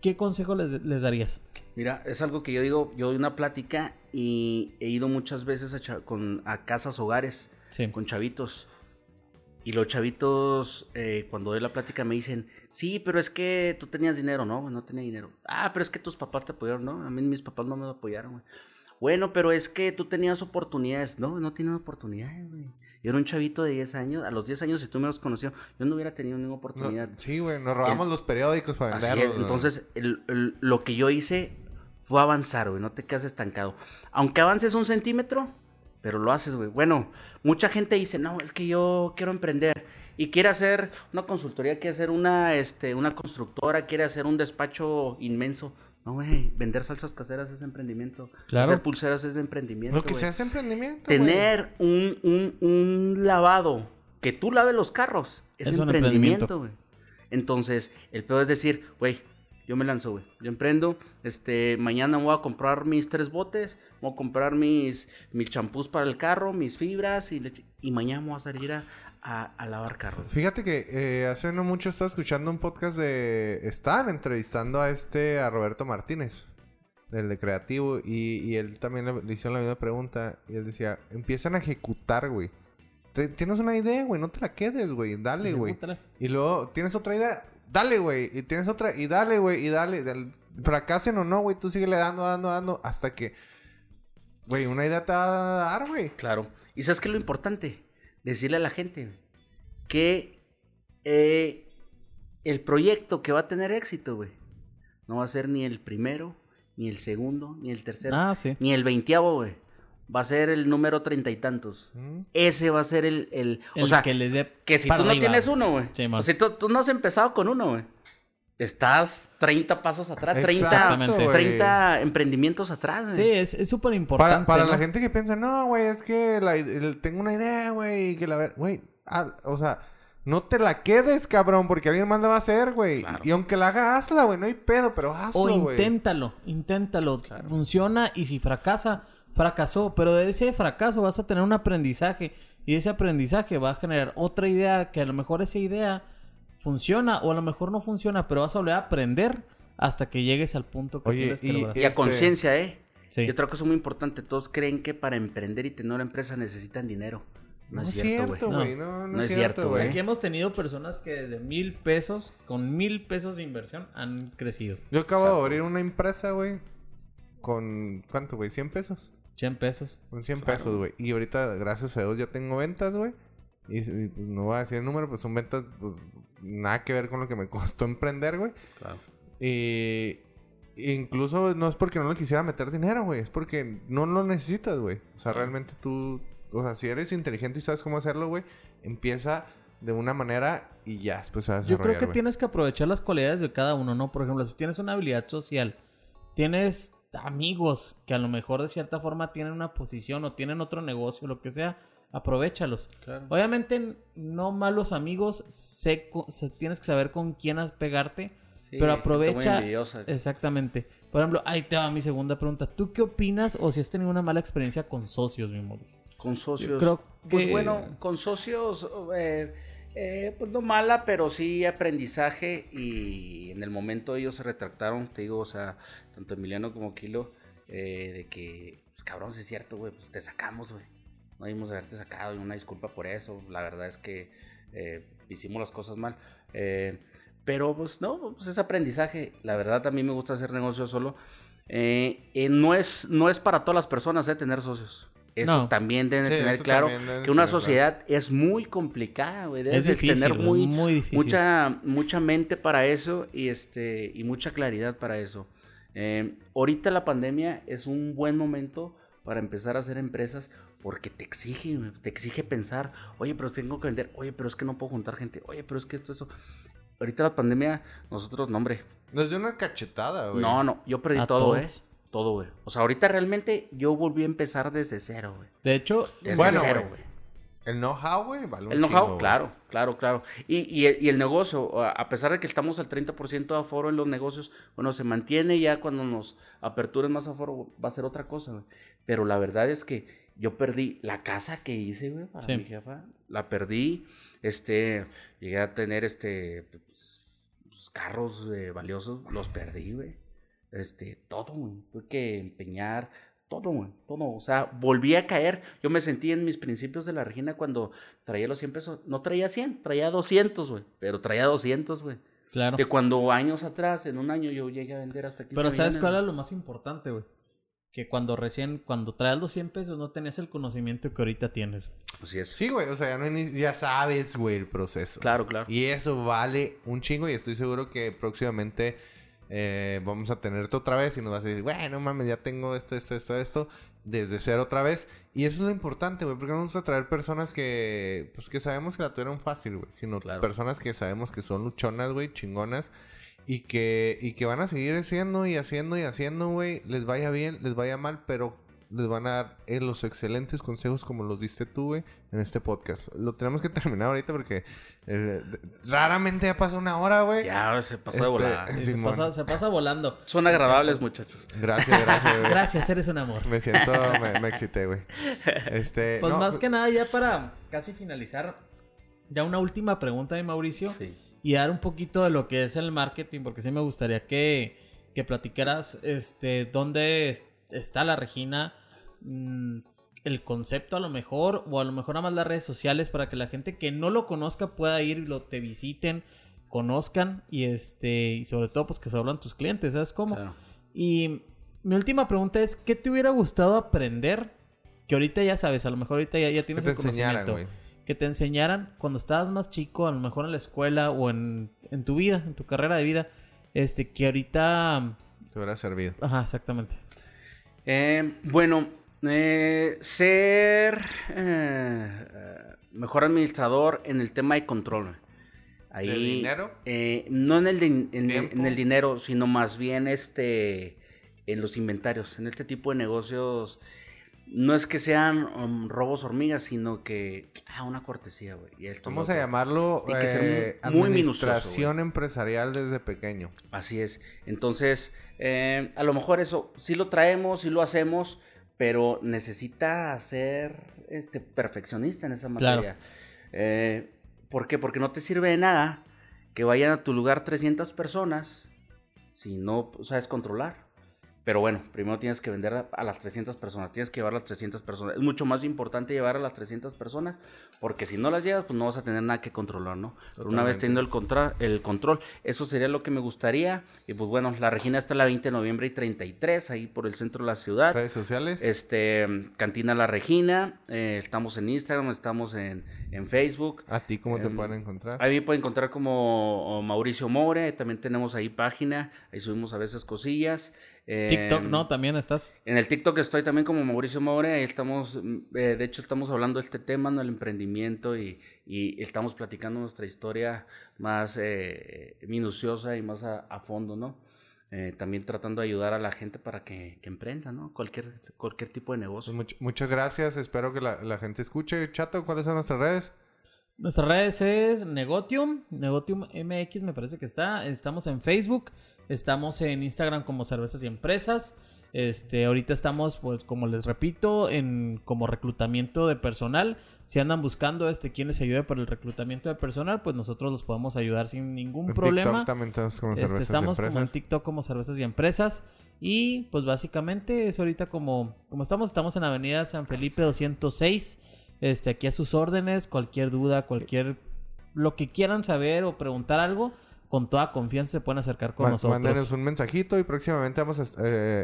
¿qué consejo les, les darías? Mira, es algo que yo digo, yo doy una plática y he ido muchas veces a, cha- con, a casas, hogares, Sí. con chavitos. Y los chavitos, eh, cuando doy la plática, me dicen, sí, pero es que tú tenías dinero, ¿no? No tenía dinero. Ah, pero es que tus papás te apoyaron, ¿no? A mí mis papás no me apoyaron, güey. Bueno, pero es que tú tenías oportunidades. No, no tenía oportunidades, güey. Yo era un chavito de 10 años. A los 10 años, si tú me los conocido, yo no hubiera tenido ninguna No, oportunidad. sí, güey, nos robamos los periódicos para venderlos. Entonces, el- el- lo que yo hice fue avanzar, güey. No te quedas estancado. Aunque avances un centímetro, pero lo haces, güey. Bueno, mucha gente dice, no, es que yo quiero emprender. Y quiere hacer una consultoría, quiere hacer una, este, una constructora, quiere hacer un despacho inmenso. No, güey, vender salsas caseras es emprendimiento. Claro. Hacer pulseras es emprendimiento. Lo que güey. se hace emprendimiento. Tener un, un, un lavado, que tú laves los carros, es, Es un emprendimiento, güey. Entonces, el peor es decir, güey, yo me lanzo, güey. Yo emprendo, este, mañana voy a comprar mis tres botes, voy a comprar mis, mis champús para el carro, mis fibras, y, leche- y mañana voy a salir a, a, a lavar carros. Fíjate que eh, hace no mucho estaba escuchando un podcast de... Estaban entrevistando a este, a Roberto Martínez, del de Creativo, y, y él también le, le hicieron la misma pregunta, y él decía, empiezan a ejecutar, güey. Tienes una idea, güey, no te la quedes, güey, dale, güey. Y luego tienes otra idea, dale, güey. Y tienes otra, y dale, güey, y dale. Del- Fracasen o no, güey, tú síguele dando, dando, dando, hasta que, güey, una idea te va a dar, güey. Claro. ¿Y sabes qué es lo importante? Decirle a la gente güey, que eh, el proyecto que va a tener éxito, güey, no va a ser ni el primero, ni el segundo, ni el tercero, Ah, sí. ni el veintiavo, güey. Va a ser el número treinta y tantos. ¿Mm? Ese va a ser el... el- El o sea, que que, les dé si tú no arriba, tienes uno, güey. Sí, o sea, tú, tú no has empezado con uno, güey. Estás 30 pasos atrás, 30, Exactamente. güey. 30 emprendimientos atrás, güey. Sí, es es súper importante. Para, para ¿no? la gente que piensa, no, güey, es que la ide- el- tengo una idea, güey, que la ver, güey, ah, o sea, no te la quedes, cabrón, porque alguien más la va a hacer, güey. Claro. Y aunque la haga, hazla, güey, no hay pedo, pero hazlo, O güey. inténtalo, inténtalo. Funciona y si fracasa, fracasó. Pero de ese fracaso vas a tener un aprendizaje. Y ese aprendizaje va a generar otra idea que a lo mejor esa idea funciona o a lo mejor no funciona, pero vas a volver a aprender hasta que llegues al punto que Oye, tienes que y- lograr. Y a Este- conciencia, ¿eh? Sí. Y otra cosa muy importante, todos creen que para emprender y tener una empresa necesitan dinero. No, es cierto, güey. güey, no, no, No es cierto, güey. güey. Aquí hemos tenido personas que desde mil pesos, con mil pesos de inversión, han crecido. Yo acabo de abrir una empresa, güey, con, ¿cuánto, güey? ¿100 pesos? 100 pesos. Con 100 pesos, güey. Y ahorita, gracias a Dios, ya tengo ventas, güey. Y, y, pues, no voy a decir el número, pues son ventas, pues, nada que ver con lo que me costó emprender, güey. Claro. Y incluso no es porque no le quisiera meter dinero, güey. Es porque no lo necesitas, güey. O sea, realmente tú... O sea, si eres inteligente y sabes cómo hacerlo, güey, empieza de una manera y ya después a Yo creo que tienes que aprovechar las cualidades de cada uno, ¿no? Por ejemplo, si tienes una habilidad social, tienes amigos que a lo mejor de cierta forma tienen una posición o tienen otro negocio, lo que sea, aprovechalos. Obviamente, no malos amigos, sé, co- se- tienes que saber con quién pegarte, Sí, pero muy aprovecha. Exactamente. Por ejemplo, ahí te va mi segunda pregunta. ¿Tú qué opinas o si has tenido una mala experiencia con socios, mi Mauricio? Con socios. creo Pues bueno, con socios, eh, eh, pues no mala, pero sí aprendizaje y en el momento ellos se retractaron, te digo, o sea, tanto Emiliano como Kilo, eh, de que, pues cabrón, si es cierto, güey, pues te sacamos, güey. No debimos haberte sacado y una disculpa por eso. La verdad es que eh, hicimos las cosas mal. Eh, pero pues no, pues es aprendizaje. La verdad a mí me gusta hacer negocios solo. Eh, no, es, no es para todas las personas tener socios. Eso No. también deben Sí, tener claro deben que una tener claro. sociedad es muy complicada, güey. Debes Es difícil, tener es muy, muy difícil. mucha, mucha mente para eso y, este, y mucha claridad para eso. Eh, ahorita la pandemia es un buen momento para empezar a hacer empresas porque te exige, te exige pensar, oye, pero tengo que vender, oye, pero es que no puedo juntar gente, oye, pero es que esto, eso. Ahorita la pandemia, nosotros, no, hombre, Nos dio una cachetada, güey. no, no, yo perdí A todo, todos. eh. Todo, güey. O sea, ahorita realmente yo volví a empezar desde cero, güey. De hecho, Desde Bueno, cero, güey. El know-how, güey, vale El know-how, claro, claro, claro. Y, y, el- y el negocio, a pesar de que estamos al 30% de aforo en los negocios, bueno, se mantiene ya cuando nos aperturen más aforo, va a ser otra cosa, güey. Pero la verdad es que yo perdí la casa que hice, güey, para Sí. mi jefa. La perdí, este, llegué a tener, este, pues, pues, carros eh, valiosos, los perdí, güey. Este, todo, güey. Tuve que empeñar, todo, güey, todo. O sea, volví a caer. Yo me sentí en mis principios de la Regina cuando traía los 100 pesos. No traía 100, traía 200, güey. Pero traía 200, güey. claro. De cuando años atrás, en un año, yo llegué a vender hasta 15 Pero ¿sabes millones, cuál es lo más importante, güey? Que cuando recién, cuando traías los 100 pesos no tenías el conocimiento que ahorita tienes. Así es. Sí, güey, o sea, ya, no hay ni- ya sabes, güey, el proceso. Claro, claro. Y eso vale un chingo y estoy seguro que próximamente eh, vamos a tenerte otra vez y nos vas a decir, bueno, mames, ya tengo esto, esto, esto, esto, desde cero otra vez. Y eso es lo importante, güey, porque vamos a traer personas que, pues que sabemos que la tuvieron fácil, güey, sino Claro. personas que sabemos que son luchonas, güey, chingonas. Y que, y que van a seguir haciendo y haciendo y haciendo, güey. Les vaya bien, les vaya mal, pero les van a dar eh, los excelentes consejos como los diste tú, güey, en este podcast. Lo tenemos que terminar ahorita porque eh, raramente ya pasa una hora, güey. Ya se pasó de Este, volada. Sí, se, pasa, se pasa volando. Son agradables, muchachos. Gracias, gracias, güey. Gracias, eres un amor. Me siento, me, me excité, güey. Este, Pues no, más que nada, ya para casi finalizar, ya una última pregunta de Mauricio. Sí. y dar un poquito de lo que es el marketing, porque sí me gustaría que, que platicaras este, dónde es- está la Regina, mm, el concepto a lo mejor, o a lo mejor nada más las redes sociales para que la gente que no lo conozca pueda ir y lo te visiten, conozcan y este y sobre todo pues que se hablan tus clientes, ¿sabes cómo? Claro. Y mi última pregunta es, ¿qué te hubiera gustado aprender? Que ahorita ya sabes, a lo mejor ahorita ya, ya que tienes te el conocimiento que te enseñaran cuando estabas más chico, a lo mejor en la escuela o en, en tu vida, en tu carrera de vida, este, que ahorita... Te hubiera servido. Ajá, exactamente. Eh, bueno, eh, ser eh, mejor administrador en el tema de control. Ahí, ¿De dinero? eh, no en el, dinero, sino más bien este en los inventarios. En este tipo de negocios no es que sean um, robos hormigas, sino que ah, una cortesía, güey. Vamos a llamarlo Tiene que ser eh, muy- muy minucioso, administración empresarial desde pequeño. Así es. Entonces, eh, a lo mejor eso sí lo traemos, sí lo hacemos, pero necesita ser este, perfeccionista en esa Claro. materia. Eh, ¿Por qué? Porque no te sirve de nada que vayan a tu lugar 300 personas si no sabes controlar. Pero bueno, primero tienes que vender a, a las 300 personas, tienes que llevar a las 300 personas. Es mucho más importante llevar a las 300 personas, porque si no las llevas, pues no vas a tener nada que controlar, ¿no? Pero una vez teniendo el, contra- el control, eso sería lo que me gustaría. Y pues bueno, la Regina está la 20 de noviembre y 33, ahí por el centro de la ciudad. Redes sociales. Este, Cantina La Regina, eh, estamos en Instagram, estamos en, en Facebook. ¿A ti cómo te em, pueden encontrar? Ahí me pueden encontrar como Mauricio More, también tenemos ahí página, ahí subimos a veces cosillas. TikTok, Em, ¿no? También estás. En el TikTok estoy también como Mauricio More, ahí estamos, mm, eh, de hecho estamos hablando de este tema, ¿no? El emprendimiento y, y estamos platicando nuestra historia más eh, minuciosa y más a, a fondo, ¿no? eh, también tratando de ayudar a la gente para que, que emprenda, ¿no? Cualquier, cualquier tipo de negocio. Pues much- muchas gracias. Espero que la, la gente escuche. Chato, ¿cuáles son nuestras redes? Nuestras redes es Negotium, Negotium MX me parece que está. Estamos en Facebook, estamos en Instagram como Cervezas y Empresas. Este, ahorita estamos, pues, como les repito, en como reclutamiento de personal. Si andan buscando este quien les ayude para el reclutamiento de personal, pues nosotros los podemos ayudar sin ningún En problema. TikTok también estamos como Este, y estamos como en. TikTok como Cervezas y Empresas. Y pues básicamente es ahorita como, como estamos, estamos en Avenida San Felipe 206. Este, aquí a sus órdenes, cualquier duda, cualquier lo que quieran saber o preguntar algo, con toda confianza se pueden acercar con Ma- nosotros. Mándenos un mensajito y próximamente vamos a eh,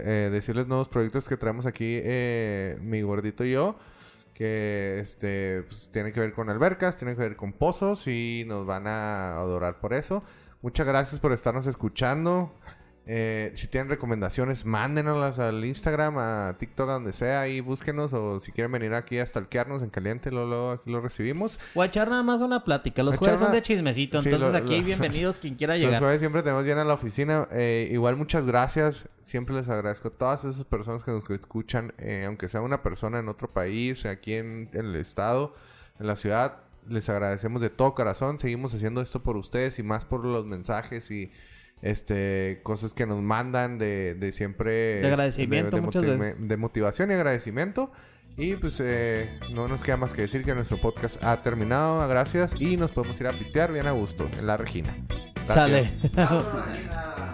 eh, decirles nuevos proyectos que traemos aquí, eh, mi gordito y yo, que este pues, tiene que ver con albercas, tiene que ver con pozos y nos van a adorar por eso. Muchas gracias por estarnos escuchando. Eh, si tienen recomendaciones, mándenoslas al Instagram, a TikTok, a donde sea, ahí búsquenos o si quieren venir aquí a stalkearnos en caliente, luego, luego aquí lo recibimos. O a echar nada más una plática. Los jueves son de chismecito. Sí, entonces lo- aquí lo- bienvenidos quien quiera Los llegar. jueves siempre tenemos llena la oficina. Eh, igual muchas gracias. Siempre les agradezco a todas esas personas que nos escuchan, eh, aunque sea una persona en otro país, aquí en, en el estado, en la ciudad. Les agradecemos de todo corazón. Seguimos haciendo esto por ustedes y más por los mensajes y este cosas que nos mandan de, de siempre De agradecimiento, muchas motiv- veces. de motivación y agradecimiento. Y pues eh, no nos queda más que decir que nuestro podcast ha terminado. Gracias. Y nos podemos ir a pistear bien a gusto en la Regina. Gracias. Sale.